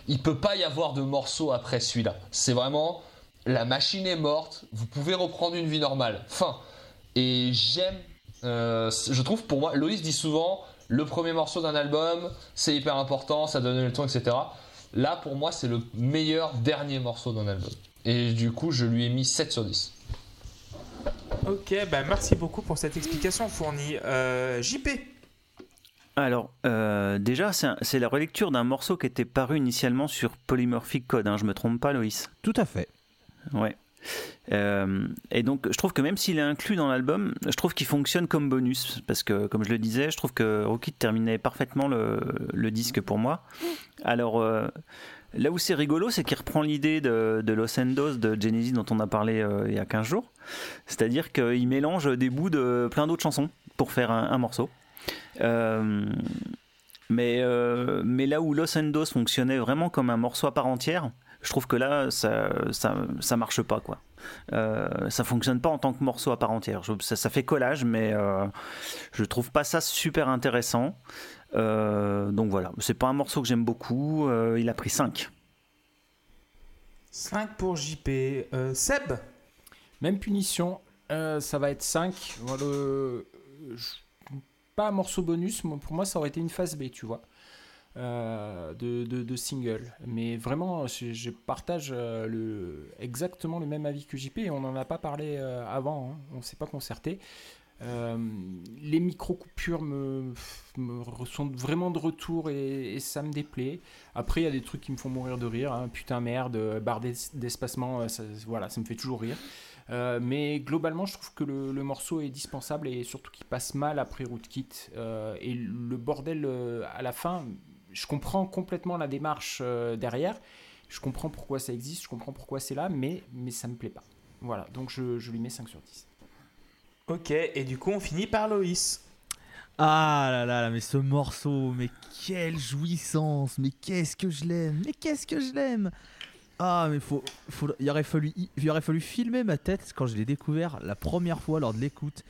Il peut pas y avoir de morceau après celui-là. C'est vraiment la machine est morte, vous pouvez reprendre une vie normale. Fin. Et j'aime, euh, je trouve pour moi, Loïs dit souvent, le premier morceau d'un album, c'est hyper important, ça donne le ton, etc. là pour moi c'est le meilleur dernier morceau d'un album. Et du coup je lui ai mis 7 sur 10. Ok, bah merci beaucoup pour cette explication fournie. Euh, JP Alors, euh, déjà, c'est la relecture d'un morceau qui était paru initialement sur Polymorphic Code, hein, je me trompe pas, Loïs? Tout à fait. Ouais. Euh, et donc, je trouve que même s'il est inclus dans l'album, je trouve qu'il fonctionne comme bonus. Parce que, comme je le disais, je trouve que Rocky terminait parfaitement le, le disque pour moi. Alors, euh, là où c'est rigolo, c'est qu'il reprend l'idée de, de Los Endos de Genesis dont on a parlé il y a 15 jours. C'est-à-dire qu'il mélange des bouts de plein d'autres chansons pour faire un, un morceau. Euh, mais, euh, mais là où Los Endos fonctionnait vraiment comme un morceau à part entière, je trouve que là, ça, ça, ça marche pas, quoi. Euh, ça fonctionne pas en tant que morceau à part entière. Je- ça, ça fait collage, mais euh, je trouve pas ça super intéressant. Euh, donc voilà, c'est pas un morceau que j'aime beaucoup. Euh, il a pris 5. 5 pour JP. Euh, Seb? Même punition, euh, ça va être 5. Voilà, euh, je- pas un morceau bonus, pour moi ça aurait été une phase B, tu vois, euh, de, single. Mais vraiment, je, partage euh, le, exactement le même avis que JP et on n'en a pas parlé euh, avant, hein, on ne s'est pas concerté. Les micro-coupures me, sont vraiment de retour et, ça me déplaît. Après, il y a des trucs qui me font mourir de rire. hein. Putain, merde, barre d'es- d'espacement, voilà, ça me fait toujours rire. Euh, mais globalement, je trouve que le, le morceau est dispensable et surtout qu'il passe mal après Rootkit. Euh, et le bordel euh, à la fin, je comprends complètement la démarche euh, derrière. Je comprends pourquoi ça existe, je comprends pourquoi c'est là, mais, mais ça me plaît pas. Voilà, donc je, je lui mets 5 sur 10. Ok, et du coup on finit par Loïs. Ah là là là, mais ce morceau, mais quelle jouissance, mais qu'est-ce que je l'aime, mais qu'est-ce que je l'aime. Ah mais il aurait fallu, il aurait fallu filmer ma tête quand je l'ai découvert la première fois lors de l'écoute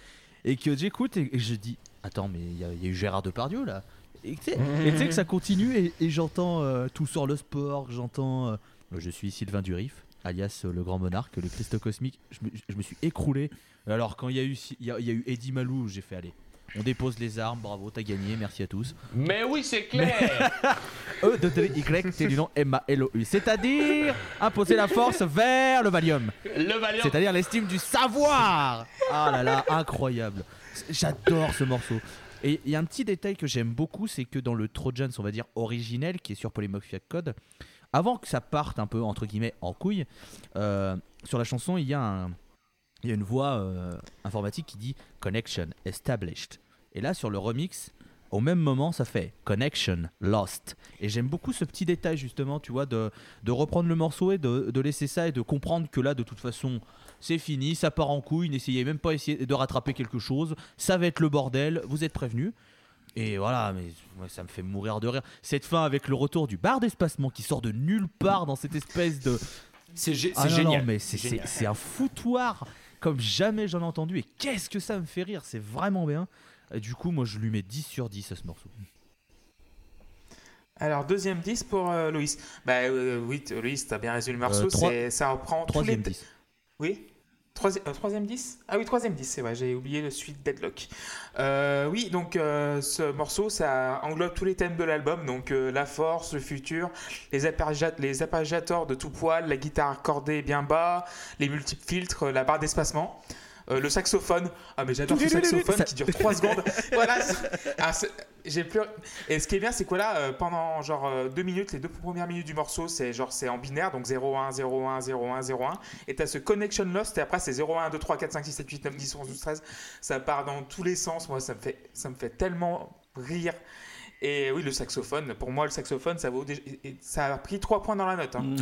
et que j'écoute et, je dis, attends mais il y, a- eu Gérard Depardieu là. Et tu sais que ça continue et, j'entends euh, tout sur le sport, j'entends, euh, je suis Sylvain Durif, alias euh, le grand monarque, le Christ cosmique. Je me, suis écroulé. Alors quand il y a eu, il y eu Eddie Malou, j'ai fait aller. On dépose les armes, bravo, t'as gagné, merci à tous. Mais oui, c'est clair E de Y T du nom M A L O U. C'est-à-dire imposer la force vers le Valium. Le Valiant C'est-à-dire l'estime du savoir. Ah là là, incroyable. J'adore ce morceau. Et il y a un petit détail que j'aime beaucoup, c'est que dans le Trojans, on va dire originel, qui est sur Polymorphic Code, avant que ça parte un peu entre guillemets en couille, euh, sur la chanson, il y a un, il y a une voix euh, informatique qui dit connection established. Et là, sur le remix, au même moment, ça fait connection lost. Et j'aime beaucoup ce petit détail justement, tu vois, de, de reprendre le morceau et de, de laisser ça et de comprendre que là, de toute façon, c'est fini, ça part en couille, n'essayez même pas essayer de rattraper quelque chose, ça va être le bordel, vous êtes prévenus. Et voilà, mais ouais, ça me fait mourir de rire. Cette fin avec le retour du bar d'espacement qui sort de nulle part dans cette espèce de... C'est gé- Ah génial. non, mais c'est un foutoir comme jamais j'en ai entendu. Et qu'est-ce que ça me fait rire, c'est vraiment bien. Et du coup, moi je lui mets 10 sur 10 à ce morceau. Alors deuxième 10 pour euh, Loïs. Bah euh, oui, Loïs, t'as bien résumé le morceau. Euh, trois- c'est- ça reprend tous les... Troisième 10. Oui? Troisi- euh, Troisième 10 Ah oui, troisième 10, c'est vrai, j'ai oublié le suite Deadlock. Euh, oui, donc euh, ce morceau, ça englobe tous les thèmes de l'album, donc la force, le futur, les, les de tout poil, la guitare accordée bien bas, les multiples filtres, la barre d'espacement. Euh, le saxophone, ah mais j'adore ce saxophone qui dure 3 secondes. voilà, ah, j'ai plus. Et ce qui est bien, c'est que là, euh, pendant genre 2 minutes, les deux premières minutes du morceau, c'est genre c'est en binaire, donc 0, 1, 0, 1, 0, 1, 0, 1. Et t'as ce connection lost, et après c'est 0, 1, 2, 3, 4, 5, 6, 7, 8, 9, 10, 11, 12, 13. Ça part dans tous les sens. Moi, ça me fait, ça me fait tellement rire. Et oui, le saxophone, pour moi, le saxophone, ça, vaut déjà- ça a pris 3 points dans la note. hein.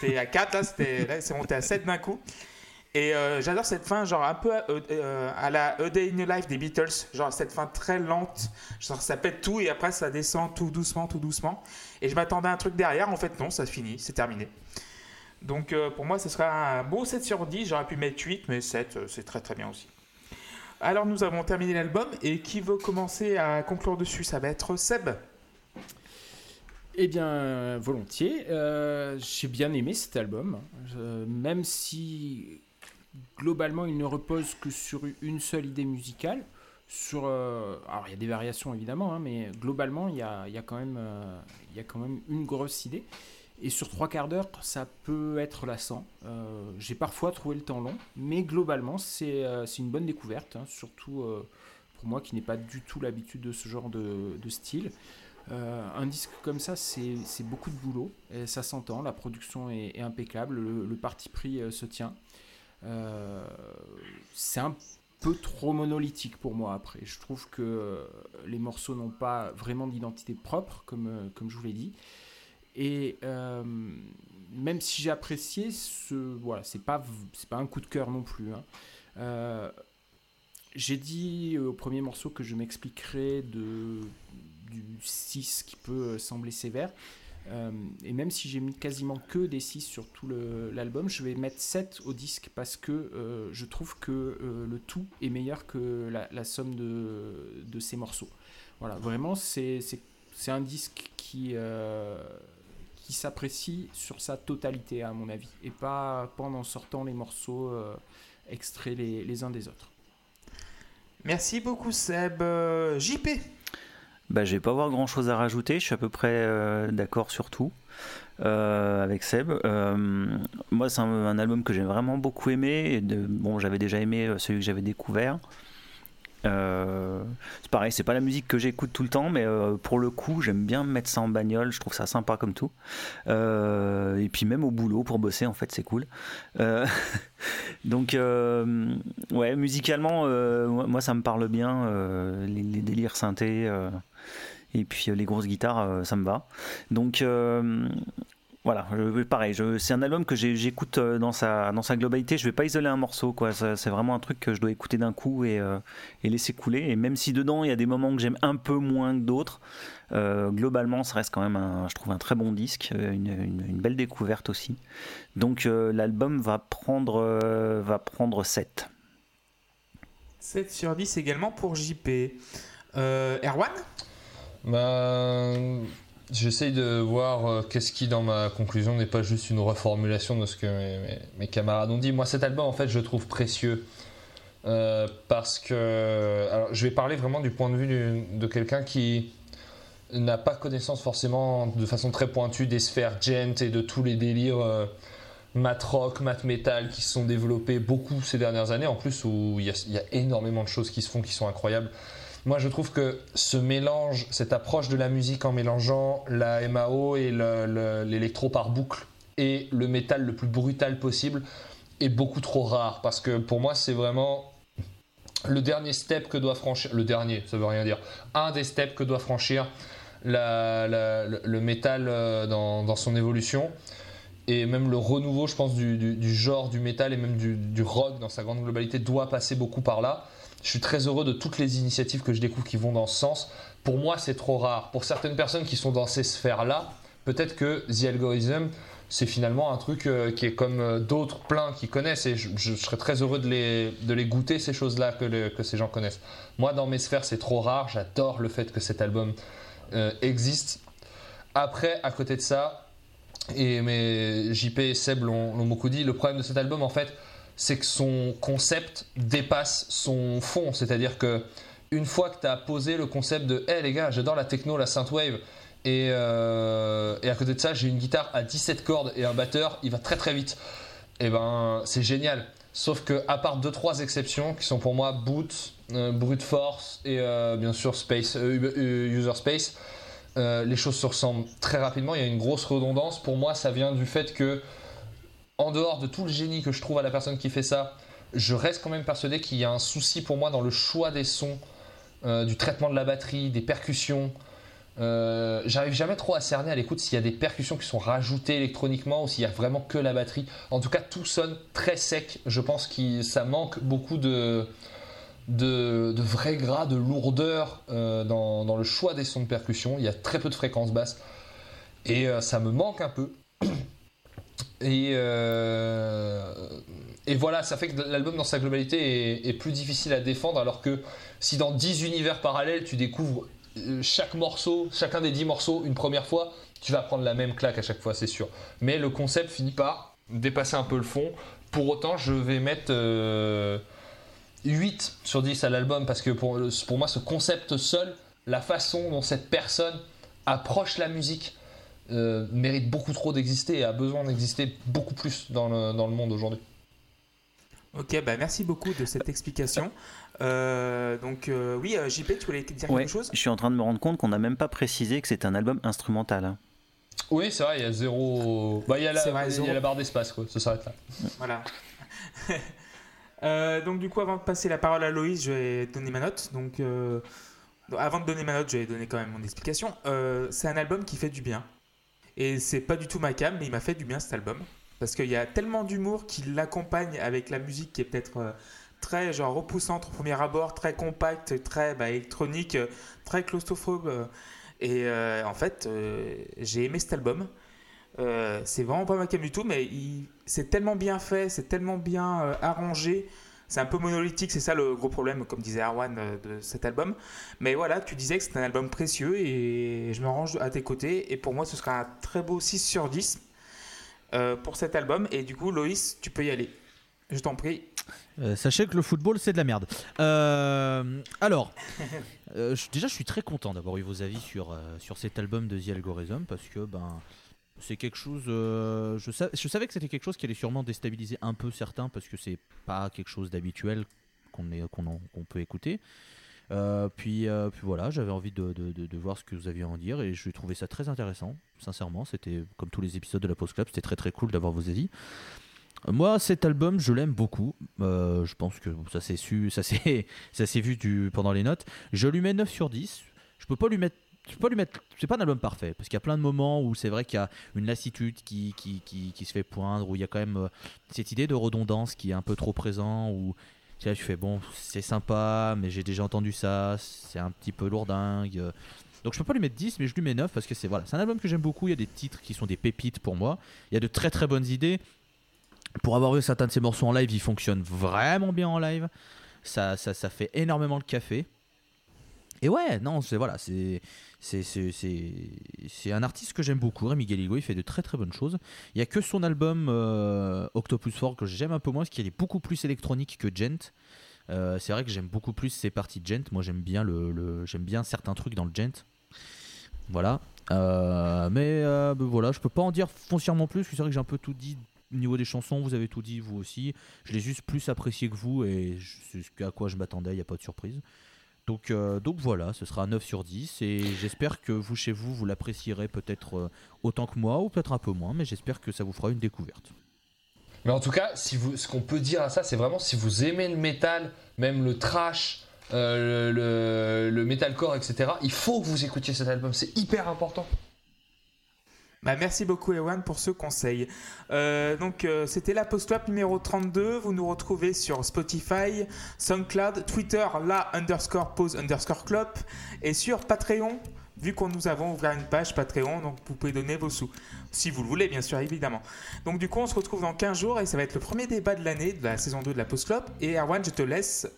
J'étais à 4, là, là, c'est monté à 7 d'un coup. Et euh, j'adore cette fin, genre un peu euh, euh, à la A Day in the Life des Beatles, genre cette fin très lente, genre ça pète tout et après ça descend tout doucement, tout doucement. Et je m'attendais à un truc derrière, en fait non, ça finit, c'est terminé. Donc pour moi, ce sera un beau 7 sur 10, j'aurais pu mettre 8, mais 7, euh, c'est très très bien aussi. Alors nous avons terminé l'album et qui veut commencer à conclure dessus? Ça va être Seb. Eh bien, volontiers. J'ai bien aimé cet album, même si globalement il ne repose que sur une seule idée musicale. sur, alors il y a des variations évidemment, hein, mais globalement il y a, y, a quand même, il y a quand même une grosse idée. Et sur trois quarts d'heure, ça peut être lassant. J'ai parfois trouvé le temps long, mais globalement, c'est une bonne découverte, hein, surtout pour moi qui n'ai pas du tout l'habitude de ce genre de, style. Euh, un disque comme ça, c'est beaucoup de boulot, ça s'entend, la production est, impeccable, le, parti pris euh, se tient. Euh, c'est un peu trop monolithique pour moi après. Je trouve que les morceaux n'ont pas vraiment d'identité propre, comme, comme je vous l'ai dit. Et même si j'ai apprécié, ce, voilà, c'est pas, pas un coup de cœur non plus. Hein. j'ai dit au premier morceau que je m'expliquerai de du 6 qui peut euh, sembler sévère. Euh, et même si j'ai mis quasiment que des 6 sur tout l'album, je vais mettre 7 au disque parce que euh, je trouve que le tout est meilleur que la, somme de, ces morceaux. Voilà, vraiment, c'est un disque qui, qui s'apprécie sur sa totalité, à mon avis, et pas, pendant en sortant les morceaux extraits les uns des autres. Merci beaucoup, Seb. JP bah, je vais pas avoir grand chose à rajouter, je suis à peu près euh, d'accord sur tout. Euh, avec Seb. Euh, moi, c'est un, album que j'ai vraiment beaucoup aimé. Et de, bon, j'avais déjà aimé celui que j'avais découvert. Euh, c'est pareil, c'est pas la musique que j'écoute tout le temps, mais euh, pour le coup, j'aime bien mettre ça en bagnole. Je trouve ça sympa comme tout. Euh, et puis même au boulot pour bosser, en fait, c'est cool. donc, ouais, musicalement, moi, ça me parle bien. Les, les, délires synthés et puis les grosses guitares, ça me va. Donc voilà, pareil, c'est un album que j'écoute euh, dans sa, dans sa globalité. Je vais pas isoler un morceau, quoi. C'est vraiment un truc que je dois écouter d'un coup et, euh, et, laisser couler. Et même si dedans il y a des moments que j'aime un peu moins que d'autres, euh, globalement, ça reste quand même, un, je trouve, un très bon disque, une, une, belle découverte aussi. Donc l'album va prendre, va prendre 7. 7 sur 10 également pour JP. Erwan? Bah, J'essaye de voir euh, qu'est-ce qui, dans ma conclusion, n'est pas juste une reformulation de ce que mes, camarades ont dit. Moi, cet album, en fait, je trouve précieux. Euh, parce que. Je vais parler vraiment du point de vue de quelqu'un qui n'a pas connaissance forcément de façon très pointue des sphères gent et de tous les délires euh, mat rock, mat metal qui se sont développés beaucoup ces dernières années. En plus, où il y, a énormément de choses qui se font qui sont incroyables. Moi, je trouve que ce mélange, cette approche de la musique en mélangeant la MAO et l'électro par boucle et le métal le plus brutal possible est beaucoup trop rare parce que pour moi, c'est vraiment le dernier step que doit franchir. Le dernier, ça veut rien dire. Un des steps que doit franchir le métal euh, dans, son évolution et même le renouveau, je pense, du, genre du métal et même du, du, rock dans sa grande globalité doit passer beaucoup par là. Je suis très heureux de toutes les initiatives que je découvre qui vont dans ce sens. Pour moi, c'est trop rare. Pour certaines personnes qui sont dans ces sphères-là, peut-être que The Algorithm, c'est finalement un truc euh, qui est comme euh, d'autres plein qui connaissent et je, serais très heureux de les, de les goûter ces choses-là que, que, ces gens connaissent. Moi dans mes sphères c'est trop rare, j'adore le fait que cet album euh, existe. Après à côté de ça, et mes JP et Seb l'ont beaucoup dit, le problème de cet album en fait c'est que son concept dépasse son fond. C'est-à-dire que une fois que tu as posé le concept de Hé les gars, j'adore la techno, la synthwave, et, euh, et à côté de ça, j'ai une guitare à 17 cordes et un batteur, il va très très vite. Et eh ben, c'est génial. Sauf que, à part deux trois exceptions qui sont pour moi Boot, euh, Brute Force et euh, bien sûr Space, User Space, les choses se ressemblent très rapidement. Il y a une grosse redondance. Pour moi, ça vient du fait que en dehors de tout le génie que je trouve à la personne qui fait ça, je reste quand même persuadé qu'il y a un souci pour moi dans le choix des sons, euh, du traitement de la batterie, des percussions. Euh, j'arrive jamais trop à cerner à l'écoute s'il y a des percussions qui sont rajoutées électroniquement ou s'il y a vraiment que la batterie. En tout cas, tout sonne très sec. Je pense que ça manque beaucoup de, de, vrai gras, de lourdeur euh, dans, dans, le choix des sons de percussion. Il y a très peu de fréquences basses et ça me manque un peu. Et, euh, et voilà, ça fait que l'album dans sa globalité est, plus difficile à défendre, alors que si dans 10 univers parallèles tu découvres euh, chaque morceau, chacun des 10 morceaux une première fois, tu vas prendre la même claque à chaque fois, c'est sûr. Mais le concept finit par dépasser un peu le fond. Pour autant, je vais mettre. Euh, 8 sur 10 à l'album parce que pour moi, ce concept seul, la façon dont cette personne approche la musique, euh, mérite beaucoup trop d'exister et a besoin d'exister beaucoup plus dans le, dans le monde aujourd'hui. Ok, bah merci beaucoup de cette explication. Euh, donc euh, oui, JP, tu voulais dire Ouais, quelque chose? je suis en train de me rendre compte qu'on n'a même pas précisé que c'est un album instrumental. hein. Oui, c'est vrai, il y a zéro. Bah, il y a la, C'est vrai, il y a la barre d'espace, quoi. Ça s'arrête là. Voilà. Euh, donc du coup, avant de passer la parole à Loïs, je vais donner ma note. Donc, euh, avant de donner ma note, je vais donner quand même mon explication. Euh, c'est un album qui fait du bien. Et c'est pas du tout ma cam, mais il m'a fait du bien cet album. Parce qu'il y a tellement d'humour qui l'accompagne avec la musique qui est peut-être euh, très genre repoussante au premier abord, très compacte, très bah, électronique, euh, très claustrophobe. Et euh, en fait, j'ai aimé cet album. C'est vraiment pas ma cam du tout, mais c'est tellement bien fait, c'est tellement bien arrangé. C'est un peu monolithique, c'est ça le gros problème, comme disait Arwan, euh, de cet album. Mais voilà, tu disais que c'est un album précieux et je me range à tes côtés. Et pour moi, ce sera un très beau 6 sur 10 euh, pour cet album. Et du coup, Loïs, tu peux y aller. Je t'en prie. Euh, sachez que le football, c'est de la merde. Euh, alors, déjà, je suis très content d'avoir eu vos avis sur, sur cet album de The Algorithm parce que ben, c'est quelque chose. euh, je, je savais que c'était quelque chose qui allait sûrement déstabiliser un peu certains parce que c'est pas quelque chose d'habituel qu'on peut écouter. Euh, puis, euh, puis voilà, j'avais envie de, de- de- voir ce que vous aviez à en dire et je trouvais ça très intéressant, sincèrement. C'était comme tous les épisodes de la Post Club, c'était très très cool d'avoir vos avis. Moi, cet album, je l'aime beaucoup. Je pense que ça s'est su, ça s'est vu du, pendant les notes. Je lui mets 9 sur 10. Je peux pas lui mettre, je peux pas lui mettre. C'est pas un album parfait parce qu'il y a plein de moments où c'est vrai qu'il y a une lassitude qui, qui, qui, se fait poindre, où il y a quand même euh, cette idée de redondance qui est un peu trop présent, où tu fais bon, c'est sympa, mais j'ai déjà entendu ça, c'est un petit peu lourdingue. euh. Donc je peux pas lui mettre 10, mais je lui mets 9 parce que c'est voilà, c'est un album que j'aime beaucoup. Il y a des titres qui sont des pépites pour moi. Il y a de très très bonnes idées. Pour avoir eu certains de ces morceaux en live, ils fonctionnent vraiment bien en live. Ça, ça, ça fait énormément le café. Et ouais, non, c'est voilà, c'est c'est un artiste que j'aime beaucoup. Rémi Galigo, il fait de très très bonnes choses. Il y a que son album euh, Octopus Fort que j'aime un peu moins, parce qu'il est beaucoup plus électronique que Gent. Euh, c'est vrai que j'aime beaucoup plus ses parties Gent. Moi, j'aime bien le, j'aime bien certains trucs dans le Gent. Voilà. Euh, mais ben voilà, je peux pas en dire foncièrement plus. C'est vrai que j'ai un peu tout dit au niveau des chansons. Vous avez tout dit, vous aussi. Je l'ai juste plus apprécié que vous et c'est ce à quoi je m'attendais. Il n'y a pas de surprise. Donc, euh, donc voilà, ce sera un 9 sur 10 et j'espère que vous chez vous, vous l'apprécierez peut-être euh, autant que moi ou peut-être un peu moins, mais j'espère que ça vous fera une découverte. Mais en tout cas, ce qu'on peut dire à ça, c'est vraiment si vous aimez le métal, même le trash, euh, le metalcore, etc., il faut que vous écoutiez cet album. C'est hyper important. Bah, merci beaucoup Ewan pour ce conseil. Euh, donc euh, c'était la post-club numéro 32. Vous nous retrouvez sur Spotify, SoundCloud, Twitter, la underscore pause underscore club et sur Patreon. Vu qu'on nous avons ouvert une page Patreon, donc vous pouvez donner vos sous. Si vous le voulez, bien sûr, évidemment. Donc du coup, on se retrouve dans 15 jours et ça va être le premier débat de l'année de la saison 2 de la Post Club. Et Erwan, je te laisse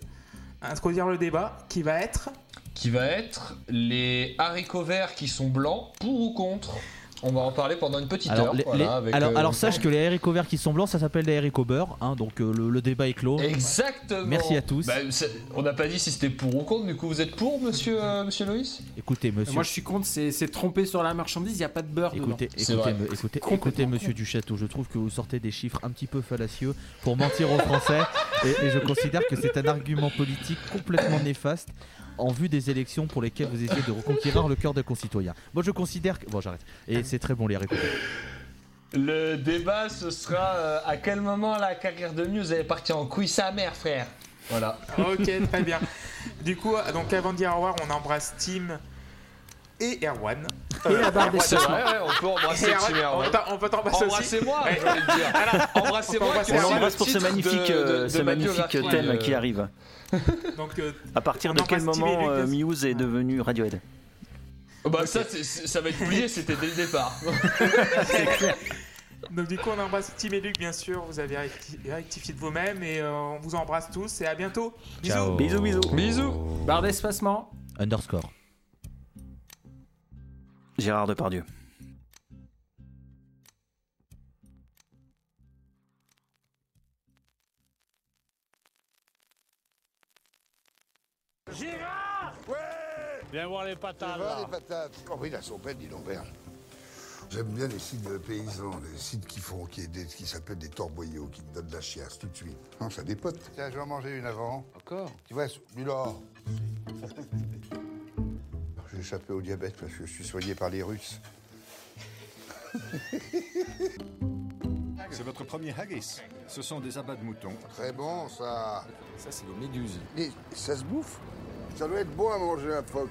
introduire le débat qui va être... Qui va être les haricots verts qui sont blancs, pour ou contre? On va en parler pendant une petite Alors, heure. les- voilà, les- avec, alors, euh, alors sache que les haricots verts qui sont blancs, ça s'appelle des haricots beurre, hein, donc euh, le, le débat est clos. Exactement. Merci à tous. Bah, on n'a pas dit si c'était pour ou contre. Du coup, vous êtes pour, monsieur, euh, monsieur Loïs? Écoutez, monsieur. Moi, je suis contre, c'est trompé sur la marchandise, il n'y a pas de beurre. Écoutez, C'est écoutez, me- écoutez, monsieur Duchâteau, je trouve que vous sortez des chiffres un petit peu fallacieux pour mentir aux Français et, et je considère que c'est un argument politique complètement néfaste en vue des élections pour lesquelles vous essayez de reconquérir le cœur des concitoyens. Moi je considère que... Bon j'arrête. Et c'est très bon les verts. Le débat, ce sera euh, à quel moment la carrière de Muse est partie en couille sa mère, frère? Voilà. Ok, très bien. Du coup, donc avant de dire au revoir, on embrasse Tim et Erwan. Et la barre des vrai, ouais, on peut embrasser Et le Erwan, on ouais. peut t'en- on peut t'embrasser aussi. Embrassez-moi, Ouais. Embrassez-moi, On l'embrasse pour ce magnifique, de- euh, de- ce de magnifique thème euh, qui arrive. Donc, euh, À partir de quel moment euh. Muse est devenu Radiohead? Bah ça, ça va être oublié, c'était dès le départ. donc du coup, on embrasse Tim et Luc, bien sûr. Vous avez recti- rectifié de vous-même et euh, on vous embrasse tous et à bientôt. Bisous. Ciao. Bisous, bisous. Bisous. Barre d'espacement. Underscore. Gérard Depardieu. Viens voir les patates, là. les patates. Oh oui, la sompette, dis donc, Berne. J'aime bien les sites de paysans, les sites qui font, qui, est des- qui s'appellent des torboyaux, qui te donnent de la chiasse tout de suite. Non, ça dépote. Tiens, je vais en manger une avant. Encore? Tu vois, Mulor. J'ai échappé au diabète parce que je suis soigné par les Russes. C'est votre premier haggis. Ce sont des abats de mouton. Très bon, ça. Ça, c'est des méduses. Mais ça se bouffe. Ça doit être bon à manger un phoque.